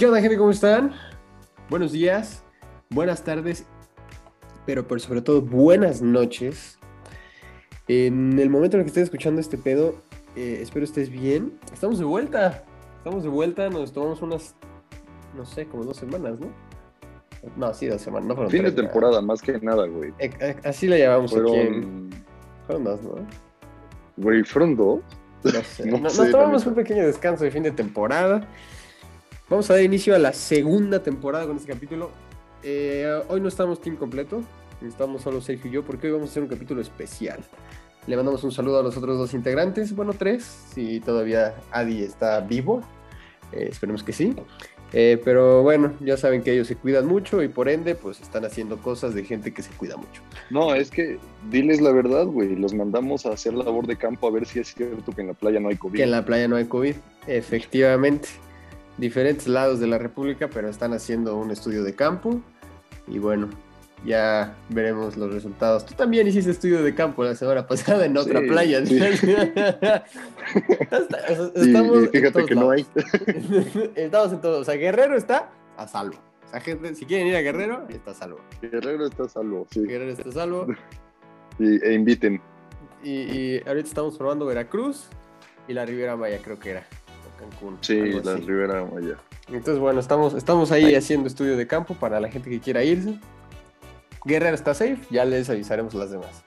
¿Qué onda, gente? ¿Cómo están? Buenos días, buenas tardes, pero por sobre todo buenas noches. En el momento en el que estés escuchando este pedo, eh, espero estés bien. Estamos de vuelta. Estamos de vuelta. Nos tomamos unas, no sé, como dos semanas, ¿no? No, sí, dos semanas. No fueron Fin de temporada, más que nada, güey. eh, eh, Así la llamamos aquí. en- Fueron. Fueron dos, ¿no? Güey, fueron dos. No sé. No No- sé, Nos tomamos un pequeño descanso de fin de temporada. Vamos a dar inicio a la segunda temporada con este capítulo. Eh, hoy no estamos team completo, estamos solo Sergio y yo, porque hoy vamos a hacer un capítulo especial. Le mandamos un saludo a los otros dos integrantes, bueno, tres, si todavía Adi está vivo, eh, esperemos que sí. Eh, pero bueno, ya saben que ellos se cuidan mucho y por ende, pues están haciendo cosas de gente que se cuida mucho. No, es que diles la verdad, güey. Los mandamos a hacer labor de campo a ver si es cierto que en la playa no hay COVID. Que en la playa no hay COVID, efectivamente. Diferentes lados de la República, pero están haciendo un estudio de campo. Y bueno, ya veremos los resultados. Tú también hiciste estudio de campo la semana pasada en otra Sí, playa. sí. Y- estamos y en fíjate todos que no lados. Estamos en todo. O sea, Guerrero está a salvo. O sea, gente, si quieren ir a Guerrero, está a salvo. Guerrero está a salvo, sí. Guerrero está a salvo. Y, e inviten. Y, y ahorita estamos probando Veracruz y la Riviera Maya, creo que era. Cancún. Sí, la así. Ribera Maya. Entonces, bueno, estamos, estamos ahí haciendo estudio de campo para la gente que quiera irse. Guerrero está safe, ya les avisaremos a las demás.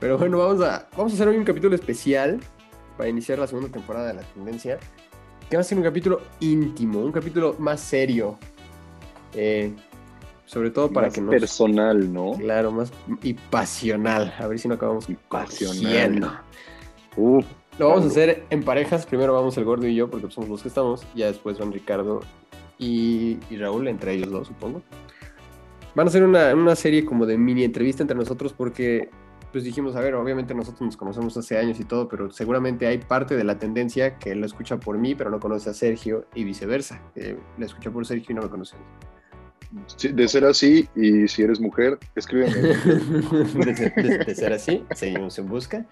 Pero bueno, vamos a, vamos a hacer hoy un capítulo especial para iniciar la segunda temporada de La Tendencia. Que va a ser un capítulo íntimo, un capítulo más serio. Eh, sobre todo para Más que nos... personal, ¿no? Claro, más y pasional. A ver si no acabamos Y pasional. cogiendo. Uf, Lo vamos a hacer en parejas. Primero vamos el gordo y yo, porque somos los que estamos. Ya después van Ricardo y, y Raúl, entre ellos dos, supongo. Van a hacer una, una serie como de mini entrevista entre nosotros, porque pues dijimos, a ver, obviamente nosotros nos conocemos hace años y todo, pero seguramente hay parte de la tendencia que lo escucha por mí, pero no conoce a Sergio y viceversa. que la escucha por Sergio y no me conoce. sí, de ser así, y si eres mujer, escríbeme. de, de- de ser así, seguimos en busca.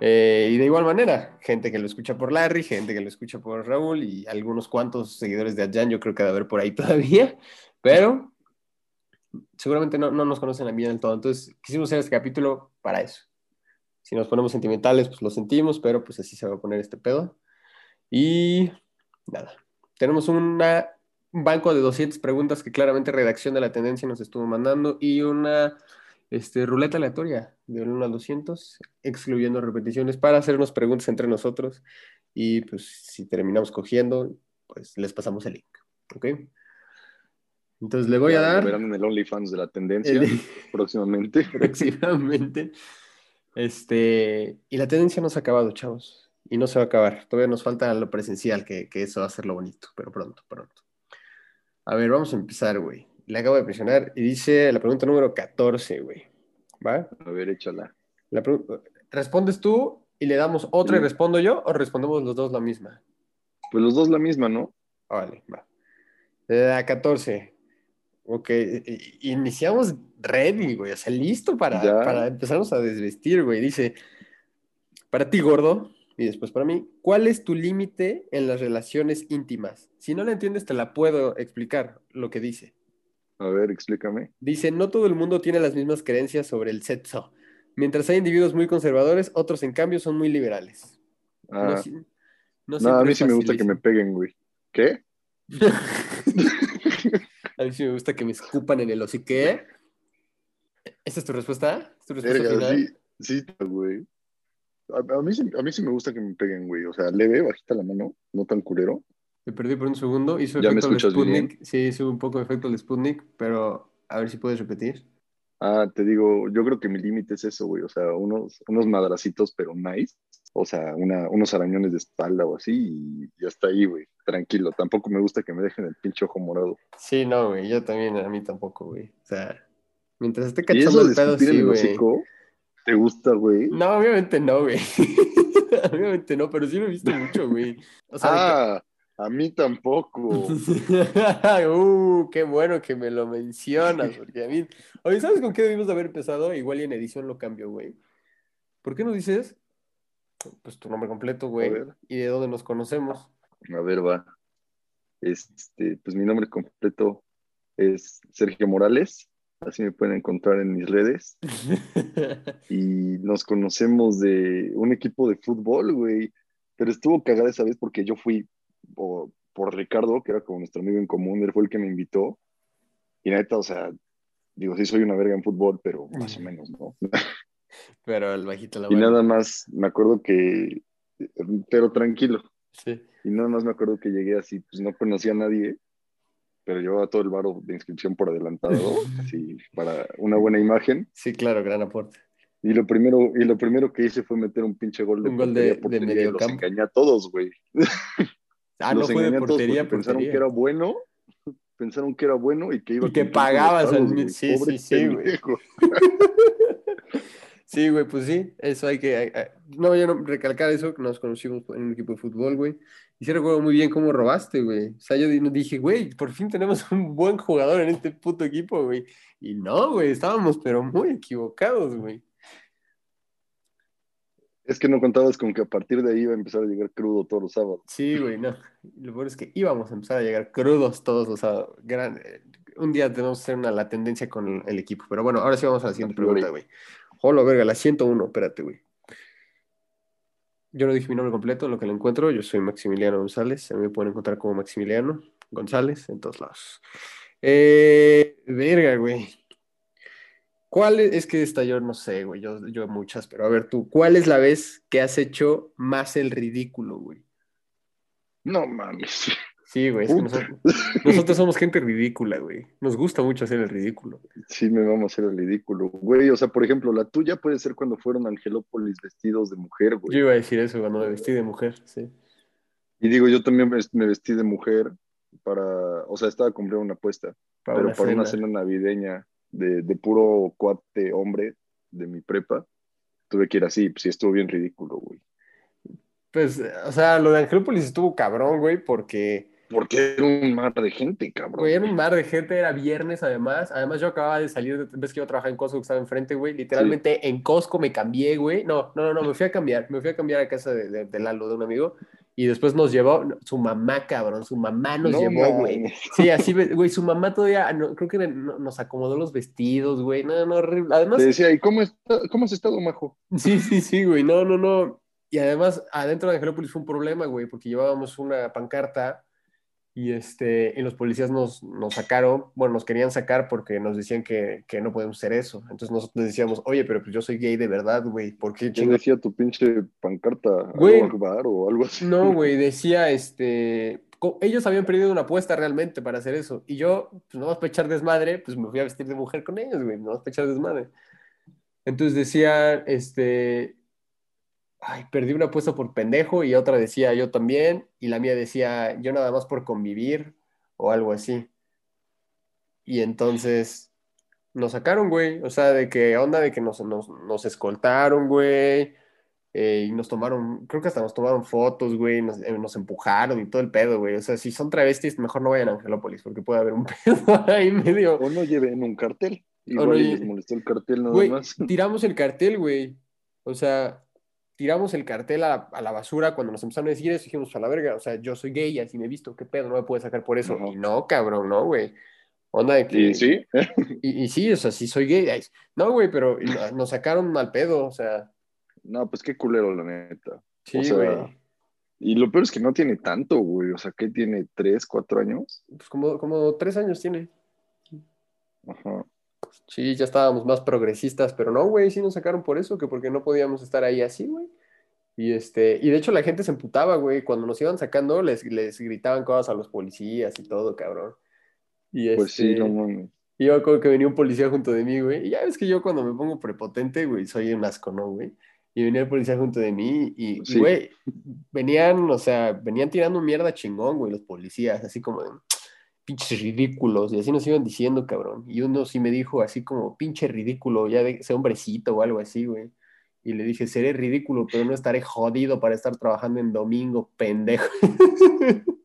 Eh, y de igual manera, gente que lo escucha por Larry, gente que lo escucha por Raúl y algunos cuantos seguidores de Adjan, yo creo que debe haber por ahí todavía, pero seguramente no, no nos conocen a mí del todo. Entonces, quisimos hacer este capítulo para eso. Si nos ponemos sentimentales, pues lo sentimos, pero pues así se va a poner este pedo. Y nada, tenemos un banco de 200 preguntas que claramente redacción de la tendencia nos estuvo mandando y una este, ruleta aleatoria de 1 a 200, excluyendo repeticiones para hacernos preguntas entre nosotros y pues si terminamos cogiendo, pues les pasamos el link, ¿ok? Entonces le voy a Ya dar Verán en el OnlyFans de la tendencia el- próximamente. próximamente. Este, y la tendencia no se ha acabado, chavos. Y no se va a acabar. Todavía nos falta lo presencial, que, que eso va a ser lo bonito, pero pronto, pronto. A ver, vamos a empezar, güey. Le acabo de presionar y dice la pregunta número 14, güey. ¿Va? A ver, échala. La ¿Respondes tú y le damos otra y respondo yo o respondemos los dos la misma? Pues los dos la misma, ¿no? Ah, Vale, va. La 14. Ok, iniciamos ready, güey, o sea, listo para, para empezarnos a desvestir, güey. Dice, para ti, gordo, y después para mí, ¿cuál es tu límite en las relaciones íntimas? Si no la entiendes, te la puedo explicar lo que dice. A ver, explícame. Dice, no todo el mundo tiene las mismas creencias sobre el sexo. Mientras hay individuos muy conservadores, otros en cambio son muy liberales. No, Ah, si- no no, a mí sí me gusta que me peguen, güey. ¿Qué? A mí sí me gusta que me escupan en el hocique. ¿Esa es tu respuesta? ¿Es tu respuesta final? sí, sí, güey. A, a mí, sí- a mí sí me gusta que me peguen, güey. O sea, leve, bajita la mano, no tan culero. Me perdí por un segundo. Hizo ¿Ya me efecto el escuchas Sputnik. Sí, hizo un poco de efecto el Sputnik, pero a ver si puedes repetir. Ah, te digo, yo creo que mi límite es eso, güey. O sea, unos, unos madracitos, pero nice. O sea, una, unos arañones de espalda o así, y ya está ahí, güey. Tranquilo. Tampoco me gusta que me dejen el pinche ojo morado. Sí, no, güey. Yo también, a mí tampoco, güey. O sea, mientras esté cachando el pedo, sí, güey. ¿te gusta, güey? No, obviamente no, güey. obviamente no, pero sí lo he visto mucho, güey. O sea, Ah, a mí tampoco. uh, qué bueno que me lo mencionas, porque a mí... Oye, ¿sabes con qué debimos de haber empezado? Igual y en edición lo cambio, güey. ¿Por qué no dices, pues, tu nombre completo, güey? Y de dónde nos conocemos. A ver, va. Este, pues mi nombre completo es Sergio Morales, así me pueden encontrar en mis redes. y nos conocemos de un equipo de fútbol, güey. Pero estuvo cagada esa vez porque yo fui por, por Ricardo, que era como nuestro amigo en común, él fue el que me invitó. Y neta, o sea, digo, sí soy una verga en fútbol, pero más o menos, ¿no? Pero el bajito la Y nada más, me acuerdo que, pero tranquilo. Sí. Y nada más me acuerdo que llegué así, pues no conocía a nadie, pero llevaba todo el varo de inscripción por adelantado, así, para una buena imagen. Sí, claro, gran aporte. Y lo primero, y lo primero que hice fue meter un pinche gol de Un gol de- de medio los campo. engañé a todos, güey. Ah, no fue de portería, pensaron portería. que era bueno, pensaron que era bueno y que iba Y a que con los pagabas al güey. sí, Pobre sí, sí, güey. Sí, güey, pues sí, eso hay que... hay- hay- No, yo no recalcar eso, que nos conocimos en un equipo de fútbol, güey. Y sí recuerdo muy bien cómo robaste, güey. O sea, yo di- dije, güey, por fin tenemos un buen jugador en este puto equipo, güey. Y no, güey, estábamos pero muy equivocados, güey. Es que no contabas con que a partir de ahí iba a empezar a llegar crudo todos los sábados. Sí, güey, no. Lo peor es que íbamos a empezar a llegar crudos todos los sábados. Gran- eh, Un día tenemos que hacer una, la tendencia con el, equipo. Pero bueno, ahora sí vamos a la siguiente pregunta, güey. Hola, verga, la 101, espérate, güey. Yo no dije mi nombre completo, lo que lo encuentro. Yo soy Maximiliano González. A mí me pueden encontrar como Maximiliano González en todos lados. Eh, verga, güey. ¿Cuál es, es que esta yo no sé, güey, yo, yo muchas, pero a ver tú, ¿cuál es la vez que has hecho más el ridículo, güey? No mames. Sí, güey, es que Puta. nosotros, nosotros somos gente ridícula, güey. Nos gusta mucho hacer el ridículo. Sí, me vamos a hacer el ridículo. Güey, o sea, por ejemplo, la tuya puede ser cuando fueron a Angelópolis vestidos de mujer, güey. Yo iba a decir eso cuando me vestí de mujer, sí. Y digo, yo también me vestí de mujer para, o sea, estaba comprando una apuesta, Para pero una para una cena navideña de, de puro cuate hombre de mi prepa, tuve que ir así, pues sí estuvo bien ridículo, güey. Pues, o sea, lo de Angelópolis estuvo cabrón, güey, porque, Porque era un mar de gente, cabrón. güey, era un mar de gente, era viernes además. Además, yo acababa de salir, de- ves que yo trabajaba en Costco que estaba enfrente, güey. Literalmente en Costco me cambié, güey. No, no, no, no, me fui a cambiar. Me fui a cambiar a casa de, de, de Lalo, de un amigo. Y después nos llevó su mamá, cabrón. Su mamá nos No llevó, güey. Sí, así, güey, su mamá todavía, no, creo que no- nos acomodó los vestidos, güey. No, no, horrible. Además, Te decía, ¿y cómo, está, cómo has estado, majo? Sí, sí, sí, güey. No, no, no. Y además, adentro de Angelópolis fue un problema, güey, porque llevábamos una pancarta y, este, y los policías nos, nos sacaron, bueno, nos querían sacar porque nos decían que, que no podemos hacer eso. Entonces nosotros decíamos, oye, pero pues yo soy gay de verdad, güey. ¿Por qué ¿Quién decía tu pinche pancarta? Güey. O algo así. No, güey, decía, este, ellos habían perdido una apuesta realmente para hacer eso. Y yo, pues no vas a echar desmadre, pues me fui a vestir de mujer con ellos, güey, no vas a echar desmadre. Entonces decía, este, ay, perdí una apuesta por pendejo y otra decía yo también, y la mía decía yo nada más por convivir o algo así. Y entonces nos sacaron, güey, o sea, de que onda de que nos, nos, nos escoltaron, güey. Eh, y nos tomaron, creo que hasta nos tomaron fotos, güey, nos, eh, nos empujaron y todo el pedo, güey. O sea, si son travestis, mejor no vayan a Angelópolis, porque puede haber un pedo ahí medio. O no lleven un cartel. Igual no les molestó el cartel nada Güey, más. tiramos el cartel, güey. O sea, tiramos el cartel a la, a la basura cuando nos empezaron a decir eso, dijimos a la verga, o sea, yo soy gay, así me he visto, qué pedo, no me puedes sacar por eso. Y no, cabrón, no, güey. Onda de que. Y sí, Y, y sí, o sea, sí soy gay. Ay, No, güey, pero nos sacaron mal pedo, o sea, no, pues qué culero, la neta. sí, O sea, güey. Y lo peor es que no tiene tanto, güey. O sea, ¿qué tiene? ¿Tres, cuatro años? Pues como, como tres años tiene. Ajá. Sí, ya estábamos más progresistas, pero no, güey, sí nos sacaron por eso, que porque no podíamos estar ahí así, güey. Y este, y de hecho la gente se emputaba, güey, cuando nos iban sacando les, les gritaban cosas a los policías y todo, cabrón. Y Pues sí, este, no mames. y yo como que venía un policía junto de mí, güey. Y ya ves que yo cuando me pongo prepotente, güey, soy un asco, ¿no, güey? Y venía el policía junto de mí y, Sí. güey, venían, o sea, venían tirando mierda chingón, güey, los policías, así como de pinches ridículos. Y así nos iban diciendo, cabrón. Y uno sí me dijo así como, pinche ridículo, ya de ese hombrecito o algo así, güey. Y le dije, seré ridículo, pero no estaré jodido para estar trabajando en domingo, pendejo.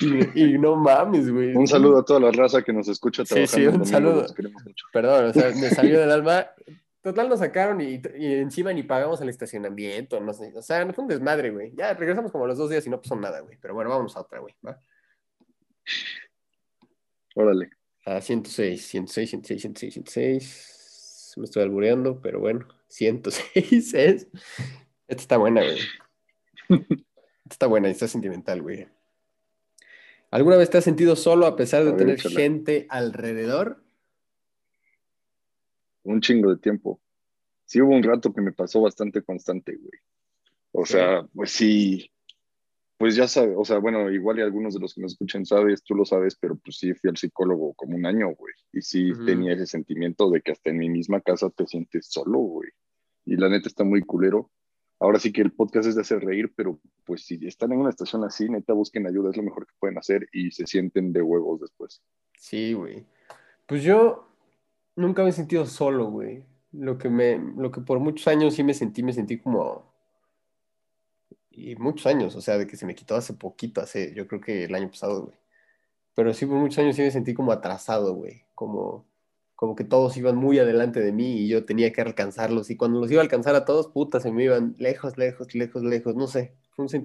y, y no mames, güey. Un saludo a toda la raza que nos escucha trabajando. sí, un domingo, saludo. mucho. Perdón, o sea, me salió del alma. Total, nos sacaron y, y encima ni pagamos el estacionamiento, no sé. O sea, no fue un desmadre, güey. Ya regresamos como a los dos días y no pasó nada, güey. Pero bueno, vámonos a otra, güey. ¿va? Órale. A 106, 106, 106, 106, 106. Me estoy albureando, pero bueno, 106 es. Esta está buena, güey. Esta está buena, está sentimental, güey. ¿Alguna vez te has sentido solo a pesar de A tener gente alrededor? Un chingo de tiempo. Sí hubo un rato que me pasó bastante constante, güey. O sea, pues sí, pues ya sabes, o sea, bueno, igual y algunos de los que nos escuchan sabes, tú lo sabes, pero pues sí fui al psicólogo como un año, güey. Y sí tenía ese sentimiento de que hasta en mi misma casa te sientes solo, güey. Y la neta está muy culero. Ahora sí que el podcast es de hacer reír, pero pues si están en una estación así, neta busquen ayuda, es lo mejor que pueden hacer y se sienten de huevos después. Sí, güey. Pues yo nunca me he sentido solo, güey. Lo que me, lo que por muchos años sí me sentí, me sentí como, y muchos años, o sea, de que se me quitó hace poquito, hace, yo creo que el año pasado, güey. Pero sí por muchos años sí me sentí como atrasado, güey. Como, como que todos iban muy adelante de mí y yo tenía que alcanzarlos. Y cuando los iba a alcanzar a todos, puta, se me iban lejos, lejos, lejos, lejos, no sé.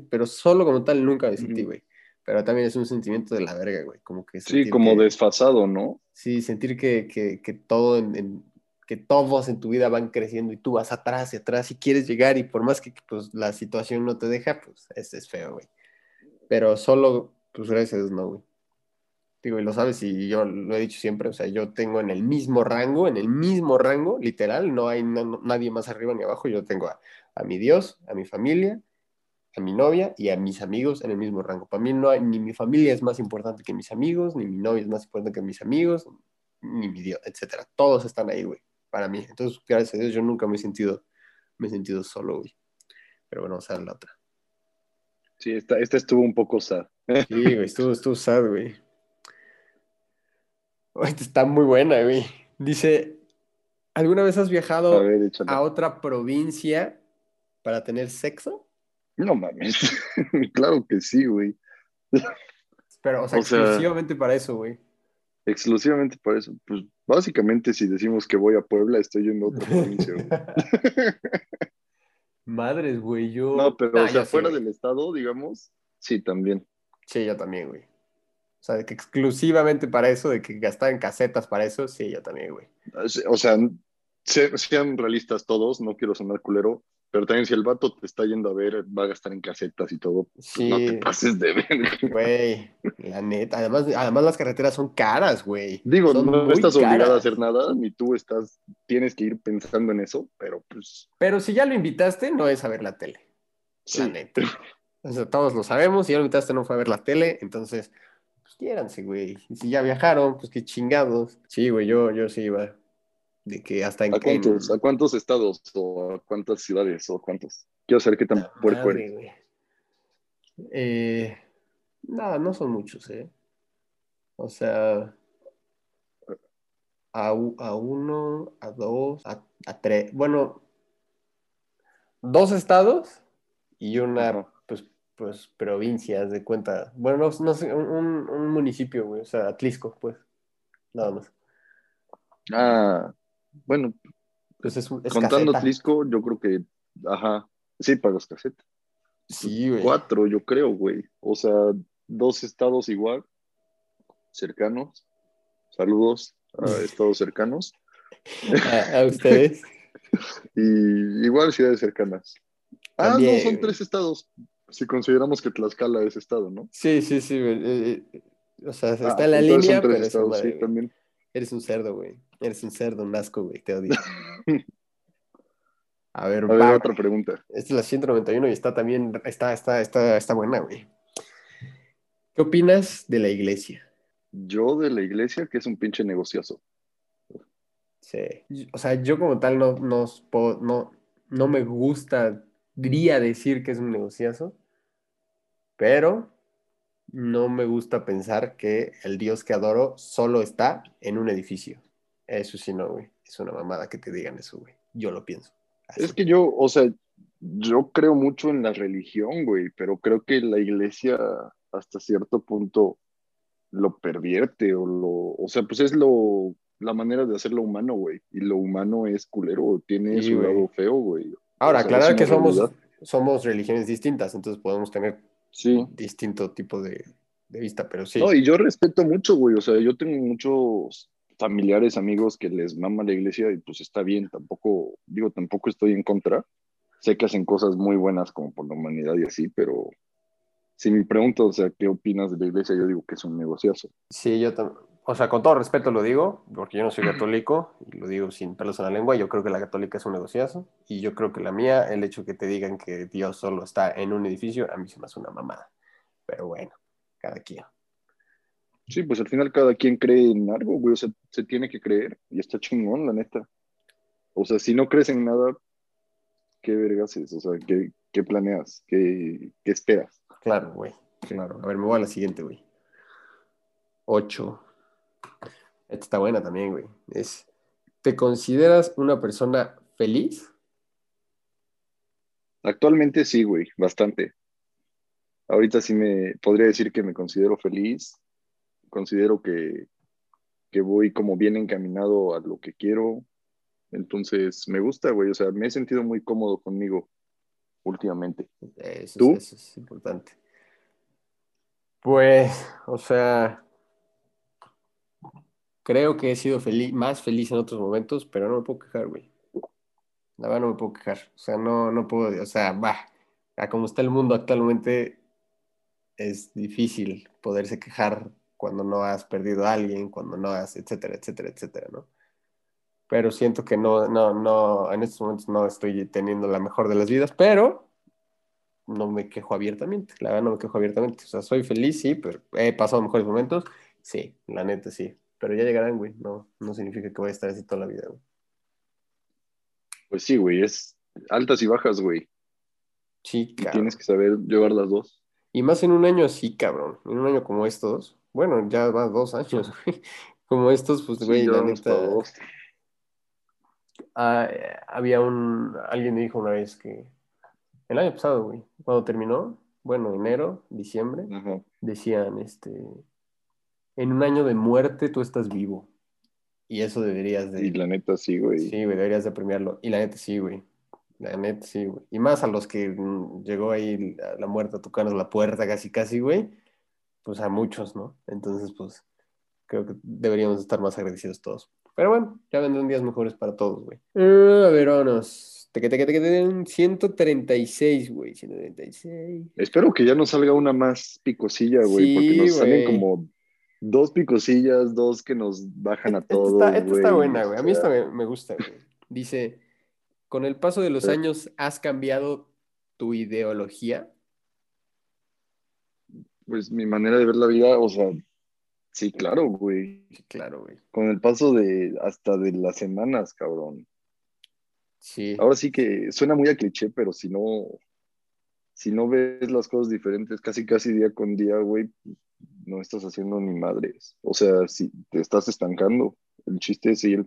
Pero solo como tal nunca me sentí, güey. Pero también es un sentimiento de la verga, güey. Como que Sí, como que- desfasado, ¿no? Sí, sentir que, que, que todo en, en- que todos en tu vida van creciendo y tú vas atrás y atrás y quieres llegar y por más que pues, la situación no te deja, pues es, es feo, güey. Pero solo, pues gracias no, güey. Digo, y lo sabes y yo lo he dicho siempre, o sea, yo tengo en el mismo rango, en el mismo rango, literal, no hay na- nadie más arriba ni abajo, yo tengo a, a mi Dios, a mi familia, a mi novia y a mis amigos en el mismo rango. Para mí no hay, ni mi familia es más importante que mis amigos, ni mi novia es más importante que mis amigos, ni mi Dios, etcétera. Todos están ahí, güey, para mí. Entonces, gracias a Dios, yo nunca me he sentido, me he sentido solo, güey. Pero bueno, vamos a ver la otra. Sí, esta, esta estuvo un poco sad. Sí, güey, estuvo, estuvo sad, güey. Esta está muy buena, güey. Dice, ¿alguna vez has viajado A ver, échala. a otra provincia para tener sexo? No mames. claro que sí, güey. Pero, o sea, O sea- exclusivamente para eso, güey. Exclusivamente para eso. Pues básicamente si decimos que voy a Puebla, estoy yendo a otra provincia, güey. Madres, güey, yo... No, pero Ah, o sea, fuera del estado, digamos, sí, también. Sí, yo también, güey. O sea, de que exclusivamente para eso, de que gastar en casetas para eso, sí, yo también, güey. O sea, se- sean realistas todos, no quiero sonar culero, pero también si el vato te está yendo a ver, va a gastar en casetas y todo, pues Sí. no te pases de ver. Güey, la neta. Además, además las carreteras son caras, güey. Digo, Son no estás obligado a hacer nada, ni tú estás, tienes que ir pensando en eso, pero pues Pero si ya lo invitaste, no es a ver la tele. La sí. neta. O sea, todos lo sabemos. Si ya lo invitaste, no fue a ver la tele. Entonces, pues quiéranse, güey. Y si ya viajaron, pues qué chingados. Sí, güey, yo, yo sí iba. De que hasta en. ¿A cuántos, ¿A cuántos estados o a cuántas ciudades o cuántos? Quiero saber qué tan puerco madre, eres. güey. Eh, nada, no son muchos, ¿eh? O sea, a, a uno, a dos, a, a tres. Bueno, dos estados y una, pues, pues, provincia, de cuenta. Bueno, no, no sé, un, un- un municipio, güey. O sea, Atlisco, pues. Nada más. Ah, bueno, Pues es, es contando caseta. Tlisco, yo creo que, ajá, sí pagas caseta. Sí, güey. Cuatro, yo creo, güey. O sea, dos estados igual, cercanos. Saludos a estados cercanos. A, a ustedes. Y igual ciudades cercanas. Ah, También, no, son güey. tres estados. Si consideramos que Tlaxcala es estado, ¿no? Sí, sí, sí, güey. Eh, eh, o sea, está Ah, en la línea, son tres pero es estados, sí, también. Eres un cerdo, güey. Eres un cerdo, un asco, güey. Te odio. A ver, A ver, otra pregunta. Esta es la 191 y está también, está, está, está, está buena, güey. ¿Qué opinas de la iglesia? Yo de la iglesia, que es un pinche negociazo. Sí. O sea, yo como tal no, no, no, no me gusta, diría decir que es un negociazo, pero no me gusta pensar que el Dios que adoro solo está en un edificio. Eso sí, no, güey. Es una mamada que te digan eso, güey. Yo lo pienso. Así. Es que yo, o sea, yo creo mucho en la religión, güey, pero creo que la iglesia hasta cierto punto lo pervierte o lo, o sea, pues es lo, la manera de hacerlo humano, güey, y lo humano es culero, tiene Sí, su güey. lado feo, güey. Ahora, o sea, aclarar que somos, somos religiones distintas, entonces podemos tener Sí, distinto tipo de, de vista, pero sí. No, y yo respeto mucho, güey. O sea, yo tengo muchos familiares, amigos que les mama la iglesia y pues está bien. Tampoco, digo, tampoco estoy en contra. Sé que hacen cosas muy buenas como por la humanidad y así, pero si me pregunto, o sea, ¿qué opinas de la iglesia? Yo digo que es un negociazo. Sí, yo también. O sea, con todo respeto lo digo, porque yo no soy católico, y lo digo sin pelos en la lengua, yo creo que la católica es un negociazo, y yo creo que la mía, el hecho que te digan que Dios solo está en un edificio, a mí se me hace una mamada. Pero bueno, cada quien. Sí, pues al final cada quien cree en algo, güey, o sea, se tiene que creer, y está chingón, la neta. O sea, si no crees en nada, ¿qué vergas es? O sea, ¿qué, qué planeas? ¿Qué, ¿Qué esperas? Claro, güey, claro. A ver, me voy a la siguiente, güey. Ocho. Esta está buena también, güey. Es, ¿te consideras una persona feliz? Actualmente sí, güey, bastante. Ahorita sí me podría decir que me considero feliz. Considero que, que voy como bien encaminado a lo que quiero. Entonces me gusta, güey. O sea, me he sentido muy cómodo conmigo últimamente. Eso, ¿Tú? Es, eso es importante. Pues, o sea, creo que he sido feliz, más feliz en otros momentos, pero no me puedo quejar, güey. La verdad no me puedo quejar. O sea, no, no puedo, o sea, va, como está el mundo actualmente, es difícil poderse quejar cuando no has perdido a alguien, cuando no has, etcétera, etcétera, etcétera, ¿no? Pero siento que no, no, no, en estos momentos no estoy teniendo la mejor de las vidas, pero no me quejo abiertamente, la verdad no me quejo abiertamente. O sea, soy feliz, sí, pero he pasado mejores momentos, sí, la neta sí. Pero ya llegarán, güey, no, no significa que voy a estar así toda la vida, güey. Pues sí, güey, es altas y bajas, güey. Sí, Y tienes que saber llevar las dos. Y más en un año así, cabrón. En un año como estos. Bueno, ya va dos años, güey. Como estos, pues, Sí, güey, ya la neta. ah, había un. Alguien me dijo una vez que. El año pasado, güey. Cuando terminó, bueno, enero, diciembre, Ajá. decían, este. En un año de muerte tú estás vivo. Y eso deberías de. Y la neta sí, güey. Sí, güey, deberías de premiarlo. Y la neta sí, güey. La neta sí, güey. Y más a los que mm, llegó ahí la, la muerte a tocarnos la puerta casi, casi, güey. Pues a muchos, ¿no? Entonces, pues, creo que deberíamos estar más agradecidos todos. Pero bueno, ya vendrán días mejores para todos, güey. Eh, a ver, vámonos. Teque, teque, teque, teque, 136, güey. 136. Espero que ya no salga una más picosilla, güey, Sí, porque nos salen como dos picosillas, dos que nos bajan a Esta todos, está, esta está buena, güey. A mí esta me, me gusta, güey. Dice, con el paso de los Sí. años, ¿has cambiado tu ideología? Pues mi manera de ver la vida, o sea, sí, claro, güey. Sí, claro, güey. Con el paso de hasta de las semanas, cabrón. Sí. Ahora sí que suena muy a cliché, pero si no, si no ves las cosas diferentes, casi casi día con día, güey, no estás haciendo ni madres. O sea, si te estás estancando, el chiste es ir,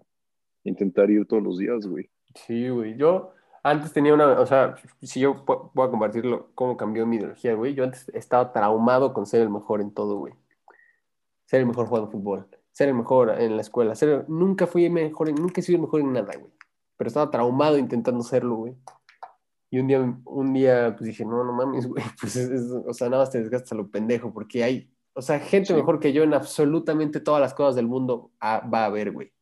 intentar ir todos los días, güey. Sí, güey. Yo antes tenía una, o sea, si yo voy a compartirlo, cómo cambió mi ideología, güey. Yo antes estaba traumado con ser el mejor en todo, güey. Ser el mejor jugando fútbol, ser el mejor en la escuela, ser, nunca fui mejor, en- nunca he sido el mejor en nada, güey. Pero estaba traumado intentando serlo, güey. Y un día, un día, pues dije, no, no mames, güey. Pues es- es- o sea, nada más te desgastas a lo pendejo, porque hay, o sea, gente Sí. mejor que yo en absolutamente todas las cosas del mundo ah, va a haber, güey.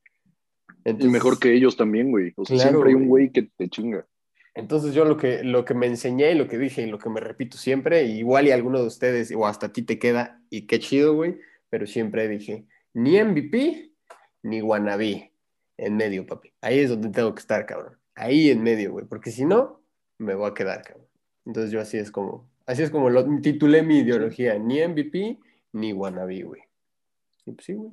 Y Entonces- mejor que ellos también, güey. O sea, Claro, siempre hay un güey. que te chinga. Entonces yo lo que, lo que me enseñé y lo que dije y lo que me repito siempre, y igual y alguno de ustedes o hasta a ti te queda, y qué chido, güey, pero siempre dije, ni MVP ni wannabe, en medio, papi. Ahí es donde tengo que estar, cabrón. Ahí en medio, güey, porque si no, me voy a quedar, cabrón. Entonces yo así es como, así es como lo titulé mi ideología, ni MVP ni wannabe, güey. Y pues sí, güey.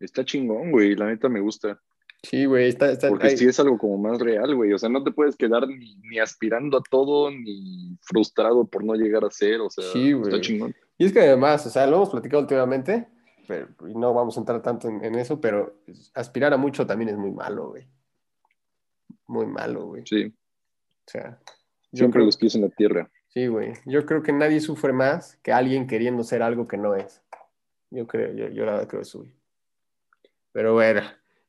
Está chingón, güey. La neta me gusta. Sí, güey, está, está, Porque sí es algo como más real, güey. O sea, no te puedes quedar ni, ni aspirando a todo, ni frustrado por no llegar a ser. O sea, Sí, está chingón. Y es que además, o sea, lo hemos platicado últimamente, pero y no vamos a entrar tanto en, en eso, pero aspirar a mucho también es muy malo, güey. Muy malo, güey. Sí, O sea, siempre creo, los pies en la tierra. Sí, güey. Yo creo que nadie sufre más que alguien queriendo ser algo que no es. Yo creo, yo, yo la verdad creo eso, güey. Pero bueno,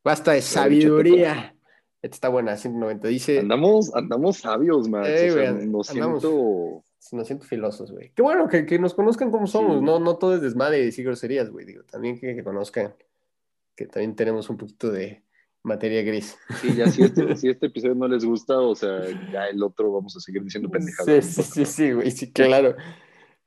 basta de sabiduría. Esta está buena, 190. Dice, Andamos, andamos sabios, man. Eh, o sea, lo andamos- siento nos siento filosos, güey. Qué bueno que, que nos conozcan como somos, Sí. no, no todo es desmadre y decir groserías, güey. Digo, también que, que conozcan que también tenemos un poquito de materia gris. Sí, ya si este, si este episodio no les gusta, o sea, ya el otro vamos a seguir diciendo pendejadas. sí, sí, sí, güey, sí, claro.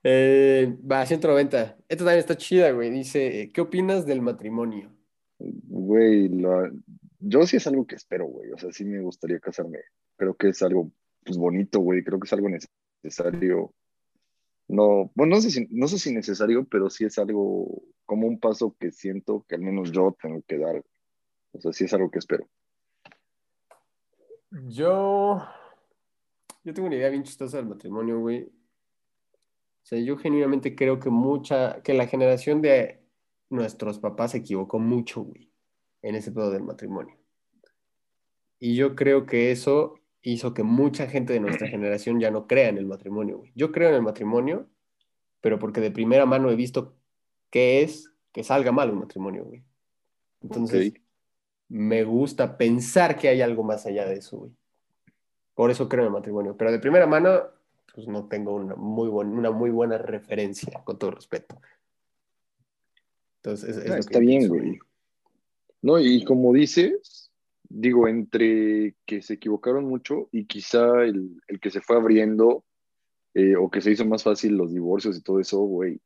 Eh, va, 190. Esta también está chida, güey. Dice, eh, ¿qué opinas del matrimonio? Güey, la- yo sí es algo que espero, güey. O sea, sí me gustaría casarme. Creo que es algo pues, bonito, güey. Creo que es algo necesario. No, bueno, no sé si, no sé si necesario, pero sí es algo como un paso que siento que al menos yo tengo que dar. O sea, sí es algo que espero. Yo, yo tengo una idea bien chistosa del matrimonio, güey. O sea, yo genuinamente creo que mucha, que la generación de nuestros papás se equivocó mucho, güey, en ese pedo del matrimonio. Y yo creo que eso hizo que mucha gente de nuestra generación ya no crea en el matrimonio, güey. Yo creo en el matrimonio, pero porque de primera mano he visto qué es que salga mal un matrimonio, güey. Entonces, Ok. Me gusta pensar que hay algo más allá de eso, güey. Por eso creo en el matrimonio. Pero de primera mano, pues no tengo una muy, buen- una muy buena referencia, con todo respeto. Entonces, es, es Ah, lo está que bien, pienso, güey. No, y como dices, digo, entre que se equivocaron mucho y quizá el, el que se fue abriendo eh, o que se hizo más fácil los divorcios y todo eso, güey,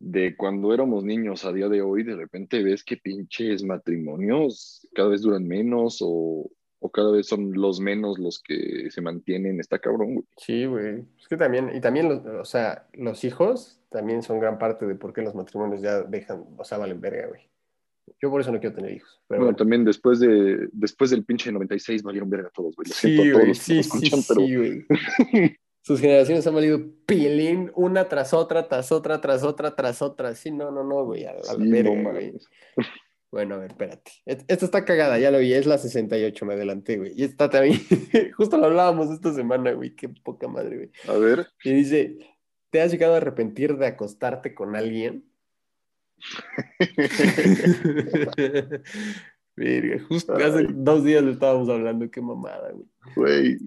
de cuando éramos niños a día de hoy, de repente ves que pinches matrimonios cada vez duran menos o, o cada vez son los menos los que se mantienen, está cabrón, güey. Sí, güey. Es que también, y también, los, o sea, los hijos también son gran parte de por qué los matrimonios ya dejan, o sea, valen verga, güey. Yo por eso no quiero tener hijos. Pero Bueno, bueno. también después de después del pinche 96 valieron verga todos, güey. Lo siento Sí, a todos güey, los que sí, nos sí, escuchan, pero sí, güey. Sus generaciones han valido pilín una tras otra, tras otra, tras otra, tras otra. Sí, no, no, no, güey, a, la sí, verga, no güey. Bueno, a ver, espérate. Esta está cagada, ya lo vi, es la 68, me adelanté, güey. Y esta también, justo lo hablábamos esta semana, güey, qué poca madre, güey. A ver, Y dice, ¿te has llegado a arrepentir de acostarte con alguien? Verga, justo hace dos días lo estábamos hablando, qué mamada, güey. güey,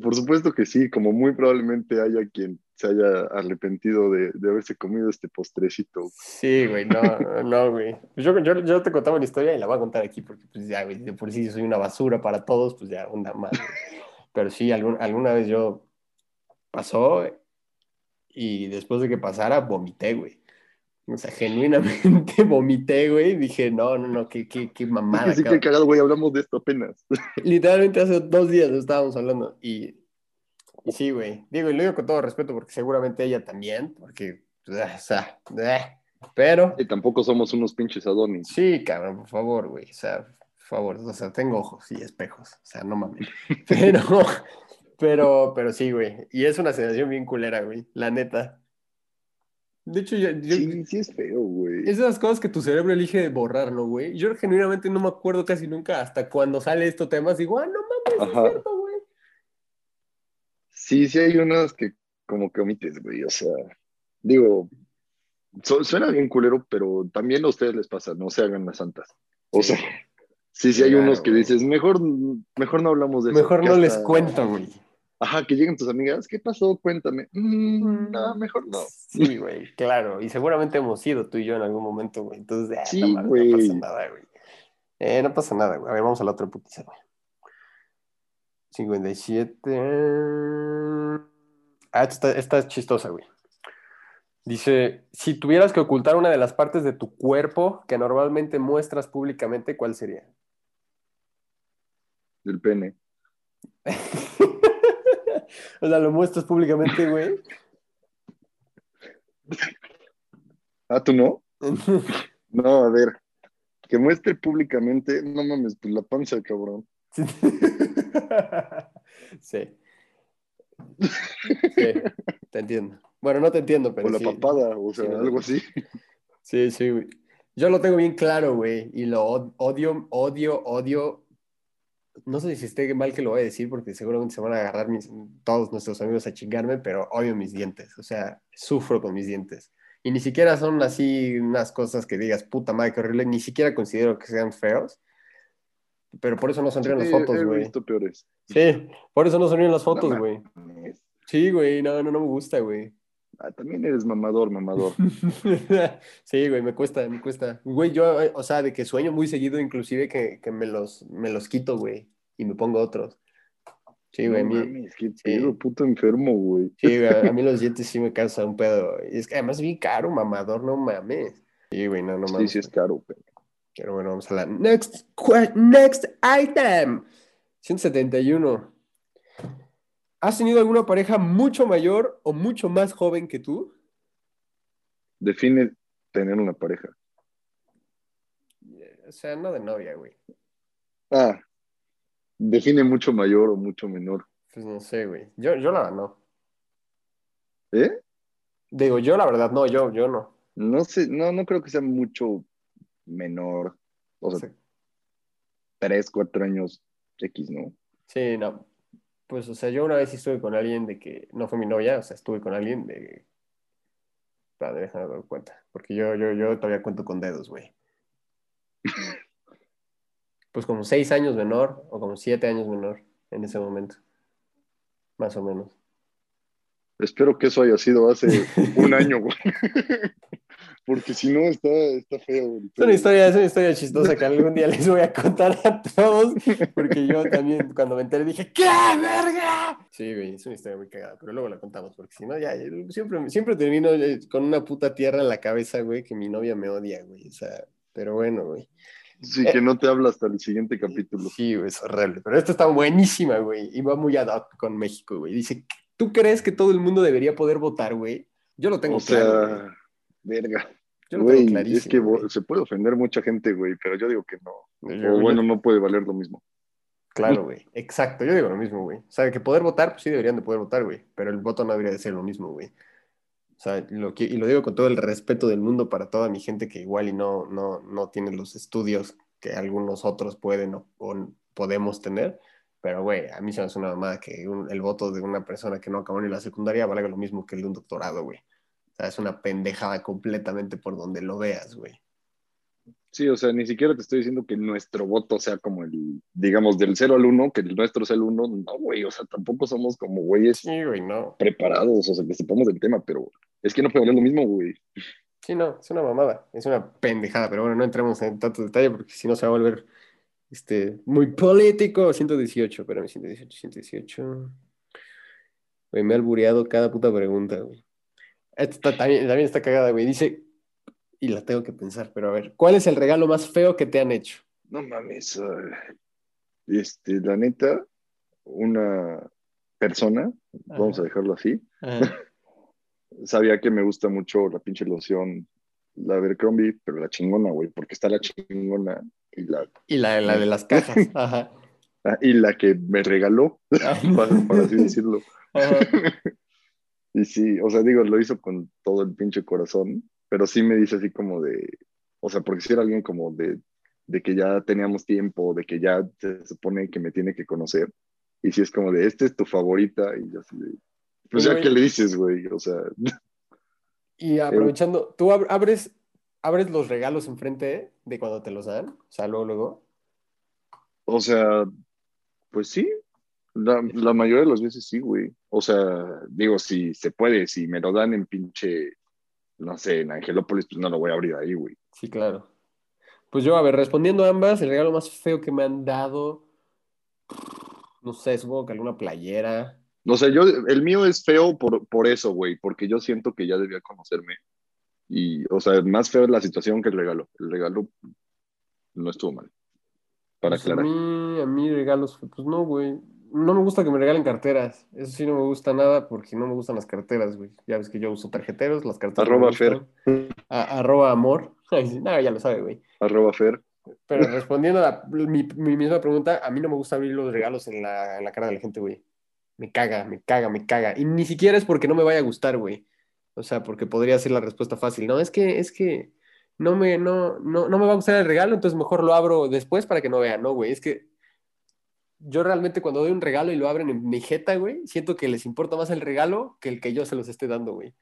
por supuesto que sí, como muy probablemente haya quien se haya arrepentido de, de haberse comido este postrecito. Sí, güey, no, no, güey. Pues Yo, yo, yo te contaba una historia y la voy a contar aquí porque, pues ya, güey, de por sí soy una basura para todos, pues ya, una más. güey. Pero sí, algún- alguna vez yo pasó y después de que pasara, vomité, güey. O sea, genuinamente vomité, güey. Dije, no, no, no, qué, qué, qué mamada. sí, que cagado, güey, hablamos de esto apenas. Literalmente hace dos días lo estábamos hablando y, y sí, güey. Digo, y lo digo con todo respeto porque seguramente ella también, porque, pues, o sea, eh, pero Y tampoco somos unos pinches adonis. sí, cabrón, por favor, güey. O sea, por favor, o sea, tengo ojos y espejos, o sea, no mames. Pero, pero, pero sí, güey. Y es una sensación bien culera, güey, la neta. De hecho, yo, yo- Sí, sí es feo, güey. es de las cosas que tu cerebro elige borrar, ¿no, güey? Yo genuinamente no me acuerdo casi nunca hasta cuando sale estos temas, digo, ah, no mames, es cierto, güey. Sí, sí hay unas que como que omites, güey. O sea, digo, su- suena bien culero, pero también a ustedes les pasa, no se hagan las santas. O sea, sí, sí hay Claro, unos que dices, mejor, mejor no hablamos de eso. Mejor no les cuento, güey. Ajá, que lleguen tus amigas, ¿qué pasó? Cuéntame. "Mm, no, mejor no. Sí, güey, claro. Y seguramente hemos ido tú y yo en algún momento, güey. Entonces, ah, Sí, no, no pasa nada, güey. Eh, no pasa nada, güey. A ver, vamos a la otra putiza, güey. 57. Ah, esta, esta es chistosa, güey. Dice, si tuvieras que ocultar una de las partes de tu cuerpo que normalmente muestras públicamente, ¿cuál sería? Del pene. o sea, lo muestras públicamente, güey. Ah, ¿tú no? No, a ver. Que muestre públicamente, no mames, pues la panza, cabrón. Sí. Sí, te entiendo. Bueno, no te entiendo, pero o la sí. papada, o sea, algo así. Sí, sí, güey. Yo lo tengo bien claro, güey, y lo od- odio, odio, odio. No sé si esté mal que lo voy a decir porque seguramente se van a agarrar mis- todos nuestros amigos a chingarme, pero odio mis dientes. O sea, sufro con mis dientes. Y ni siquiera son así unas cosas que digas, puta madre, qué horrible. Ni siquiera considero que sean feos. Pero por eso no sonríen las fotos, güey. Sí, por eso no sonríen las fotos, güey. Sí, güey, no, no, no me gusta, güey. Ah, también eres mamador, mamador. sí, güey, me cuesta, me cuesta. Güey, yo, eh, o sea, de que sueño muy seguido, inclusive que, que me, los, me los quito, güey, y me pongo otros. Sí, güey, a No mí, mames, qué sí. pedo, puto enfermo, güey. sí, güey, a mí los dientes sí me causan un pedo. Y es que además bien caro, mamador, no mames. Sí, güey, no, no Sí, mames. sí es caro, pero. Pero bueno, vamos a la next, next item. 171. ¿Has tenido alguna pareja mucho mayor o mucho más joven que tú? Define tener una pareja. O sea, no de novia, güey. Ah, define mucho mayor o mucho menor. Pues no sé, güey. Yo, yo la verdad no. ¿Eh? Digo, yo la verdad no, yo, yo no. No sé, no, no creo que sea mucho menor. O sea, Sí. tres, cuatro años X, ¿no? Sí, no. Pues, o sea, yo una vez sí estuve con alguien de que no fue mi novia, o sea, estuve con alguien de. Espera, déjame dar cuenta. Porque yo, yo, yo todavía cuento con dedos, güey. Pues como seis años menor o como siete años menor en ese momento. Más o menos. Espero que eso haya sido hace un año, güey. Porque si no, está, está feo. güey. Es una historia, es una historia chistosa que algún día les voy a contar a todos, porque yo también cuando me enteré dije, ¡qué verga! Sí, güey, es una historia muy cagada, pero luego la contamos, porque si no, ya, siempre, siempre termino eh, con una puta tierra en la cabeza, güey, que mi novia me odia, güey, o sea, pero bueno, güey. Sí, que no te habla hasta el siguiente capítulo. Sí, güey, es horrible, pero esta está buenísima, güey, y va muy ad hoc con México, güey. Dice, ¿tú crees que todo el mundo debería poder votar, güey? Yo lo tengo O claro, güey. Verga. Yo lo Güey, tengo es que güey. se puede ofender mucha gente, güey, pero yo digo que no. Yo- O bueno, yo- no puede valer lo mismo. Claro, güey. Exacto. Yo digo lo mismo, güey. O sea, que poder votar, pues sí deberían de poder votar, güey. Pero el voto no debería de ser lo mismo, güey. O sea, lo que, y lo digo con todo el respeto del mundo para toda mi gente que igual y no, no, no tiene los estudios que algunos otros pueden o, o podemos tener. Pero, güey, a mí se me hace una mamada que un- el voto de una persona que no acabó ni la secundaria valga lo mismo que el de un doctorado, güey. O sea, es una pendejada completamente por donde lo veas, güey. Sí, o sea, ni siquiera te estoy diciendo que nuestro voto sea como el, digamos, del 0 al 1, que el nuestro sea el 1. No, güey, o sea, tampoco somos como güeyes Sí, güey, no. preparados, o sea, que sepamos del tema, pero es que no valer lo mismo, güey. Sí, no, es una mamada, es una pendejada, pero bueno, no entremos en tanto detalle porque si no se va a volver este, muy político. 118, espérame, 118, 118. Güey, me ha albureado cada puta pregunta, güey. Esta también, también está cagada, güey. Dice, y la tengo que pensar, pero a ver, ¿cuál es el regalo más feo que te han hecho? No mames. Este, la neta, una persona, vamos a dejarlo así, sabía que me gusta mucho la pinche loción, la Abercrombie, pero la chingona, güey, porque está la chingona y la, Y la, la de las cajas. Ajá. ah, y la que me regaló, para, para así decirlo. Ajá. Y sí, o sea, digo, lo hizo con todo el pinche corazón, pero sí me dice así como de, o sea, porque si era alguien como de, de que ya teníamos tiempo, de que ya se supone que me tiene que conocer, y si es como de, este es tu favorita, y así de, pues ya que le dices, güey, o sea, Y aprovechando, ¿tú ab- abres, abres los regalos enfrente de cuando te los dan? O sea, luego, luego. o sea, pues sí, la, la mayoría de las veces sí, güey, o sea, digo, si se puede, si me lo dan en pinche, no sé, en Angelópolis, pues no lo voy a abrir ahí, güey. Sí, claro. Pues yo, a ver, respondiendo a ambas, el regalo más feo que me han dado, no sé, supongo que alguna playera. O sea, yo, el mío es feo por, por eso, güey, porque yo siento que ya debía conocerme. Y, o sea, más feo es la situación que el regalo. El regalo no estuvo mal. Para Pues a mí, a mí regalos, pues no, güey. No me gusta que me regalen carteras. Eso sí no me gusta nada porque no me gustan las carteras, güey. Ya ves que yo uso tarjeteros, las carteras. Arroba gustan. A- arroba amor. Sí, no, ya lo sabe, güey. Arroba Fer. Pero respondiendo a la- mi, mi misma pregunta, a mí no me gusta abrir los regalos en la, en la cara de la gente, güey. Me caga, me caga, me caga. Y ni siquiera es porque no me vaya a gustar, güey. O sea, porque podría ser la respuesta fácil. No, es que, es que no me, no, no, no me va a gustar el regalo, entonces mejor lo abro después para que no vean. No, güey, es que yo realmente cuando doy un regalo y lo abren en mi jeta, güey, siento que les importa más el regalo que el que yo se los esté dando, güey.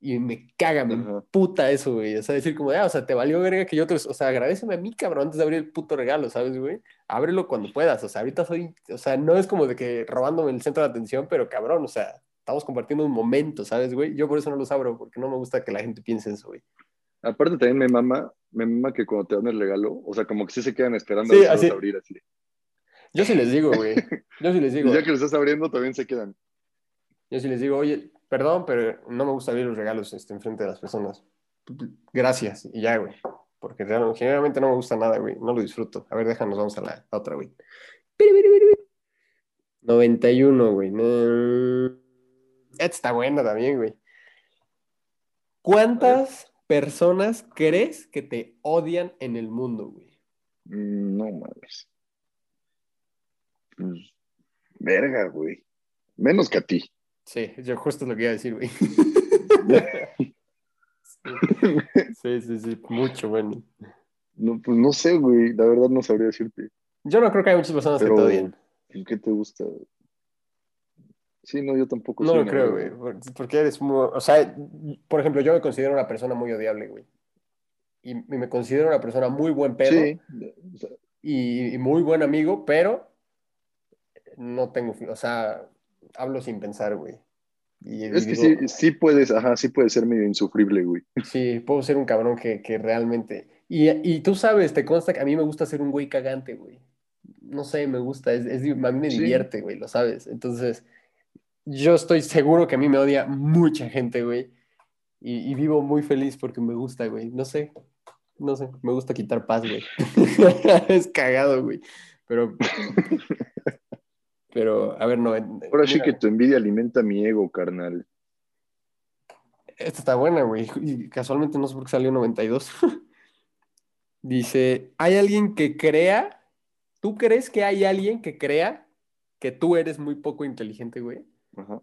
Y me caga, me puta eso, güey. O sea, decir como, ah, o sea, te valió verga que yo te... O sea, agradeceme a mí, cabrón, antes de abrir el puto regalo, ¿sabes, güey? Ábrelo cuando puedas. O sea, ahorita soy... O sea, no es como de que robándome el centro de atención, pero cabrón, o sea, estamos compartiendo un momento, ¿sabes, güey? Yo por eso no los abro, porque no me gusta que la gente piense eso, güey. Aparte también me mama, me mama que cuando te dan el regalo, o sea, como que sí se quedan esperando Sí, a así. abrir así. Yo sí les digo, güey. Yo sí les digo. Y ya que lo estás abriendo, también se quedan. Yo sí les digo, oye, perdón, pero no me gusta abrir los regalos este, enfrente de las personas. Gracias, y ya, güey. Porque generalmente no me gusta nada, güey. No lo disfruto. A ver, déjanos, vamos a la, a otra, güey. 91, güey. Esta está buena también, güey. ¿Cuántas personas crees que te odian en el mundo, güey? Mm, No mames. Pues, verga, güey. Menos que a ti. Sí, yo justo es lo que iba a decir, güey. Sí, sí, sí, mucho, bueno. No, pues no sé, güey. La verdad no sabría decirte. Yo no creo que haya muchas personas Pero, que te odien. pues, ¿qué te gusta? Sí, no, yo tampoco. No lo creo, güey. por- Porque eres muy. O sea, por ejemplo, yo me considero una persona muy odiable, güey. Y, y me considero una persona muy buen pedo Sí. o sea, y, y muy buen amigo, pero no tengo. O sea, hablo sin pensar, güey. Y, es que sí, sí puedes, ajá, sí puede ser medio insufrible, güey. sí, puedo ser un cabrón que, que realmente. Y, y tú sabes, te consta que a mí me gusta ser un güey cagante, güey. No sé, me gusta, es, es- a mí me Sí. divierte, güey, lo sabes. Entonces, yo estoy seguro que a mí me odia mucha gente, güey. Y, y vivo muy feliz porque me gusta, güey. No sé, no sé, me gusta quitar paz, güey. es cagado, güey. Pero, pero, a ver, no. en- Ahora sí mira, que tu envidia alimenta mi ego, carnal. Esta está buena, güey. Y casualmente no sé por qué salió 92. Dice, ¿hay alguien que crea? ¿Tú crees que hay alguien que crea que tú eres muy poco inteligente, güey? Ajá.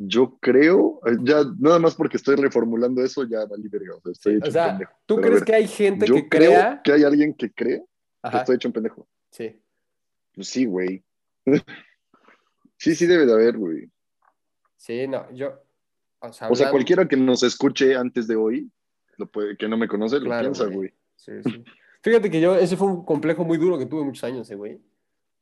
Yo creo, eh, ya nada más porque estoy reformulando eso, ya valí verga. O sea, estoy hecho O sea, un pendejo. ¿tú Pero crees ver, que hay gente yo que creo crea? que hay alguien que cree que estoy hecho un pendejo. sí. Pues sí, güey. sí, sí debe de haber, güey. Sí, no, yo. O sea, O sea, hablando- cualquiera que nos escuche antes de hoy, lo puede, que no me conoce, lo piensa, güey. Sí, sí. Fíjate que yo, ese fue un complejo muy duro que tuve muchos años, eh, güey.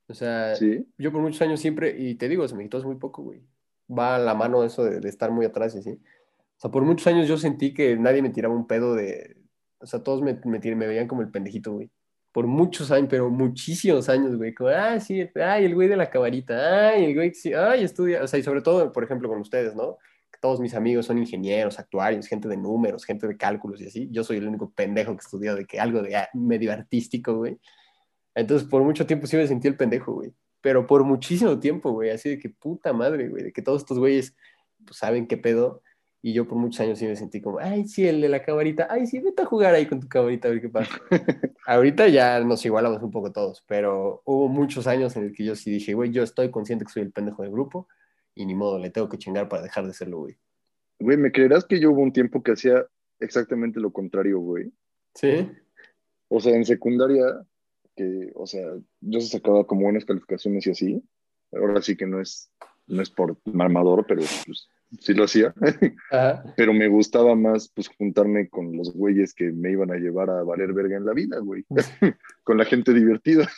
O sea, Sí. yo por muchos años siempre, y te digo, se me quitó hace muy poco, güey. Va a la mano eso de, de estar muy atrás y así. O sea, por muchos años yo sentí que nadie me tiraba un pedo de. O sea, todos me, me, me veían como el pendejito, güey. Por muchos años, pero muchísimos años, güey. Como, ah, sí, ay, el güey de la camarita, ay, el güey que sí, ay, estudia. O sea, y sobre todo, por ejemplo, con ustedes, ¿no? Todos mis amigos son ingenieros, actuarios, gente de números, gente de cálculos y así. Yo soy el único pendejo que estudió de que algo de medio artístico, güey. Entonces, por mucho tiempo sí me sentí el pendejo, güey. Pero por muchísimo tiempo, güey. Así de que puta madre, güey. De que todos estos güeyes pues, saben qué pedo. Y yo por muchos años sí me sentí como, ay, sí, el de la camarita. Ay, sí, vete a jugar ahí con tu camarita a ver qué pasa. Ahorita ya nos igualamos un poco todos. Pero hubo muchos años en el que yo sí dije, güey, yo estoy consciente que soy el pendejo del grupo. Y ni modo, le tengo que chingar para dejar de serlo, güey. Güey, ¿me creerás que yo hubo un tiempo que hacía exactamente lo contrario, güey? ¿Sí? O sea, en secundaria, que, o sea, yo se sacaba como buenas calificaciones y así. Ahora sí que no es, no es por mamador, pero pues sí lo hacía. Ajá. pero me gustaba más, pues, juntarme con los güeyes que me iban a llevar a valer verga en la vida, güey. con la gente divertida.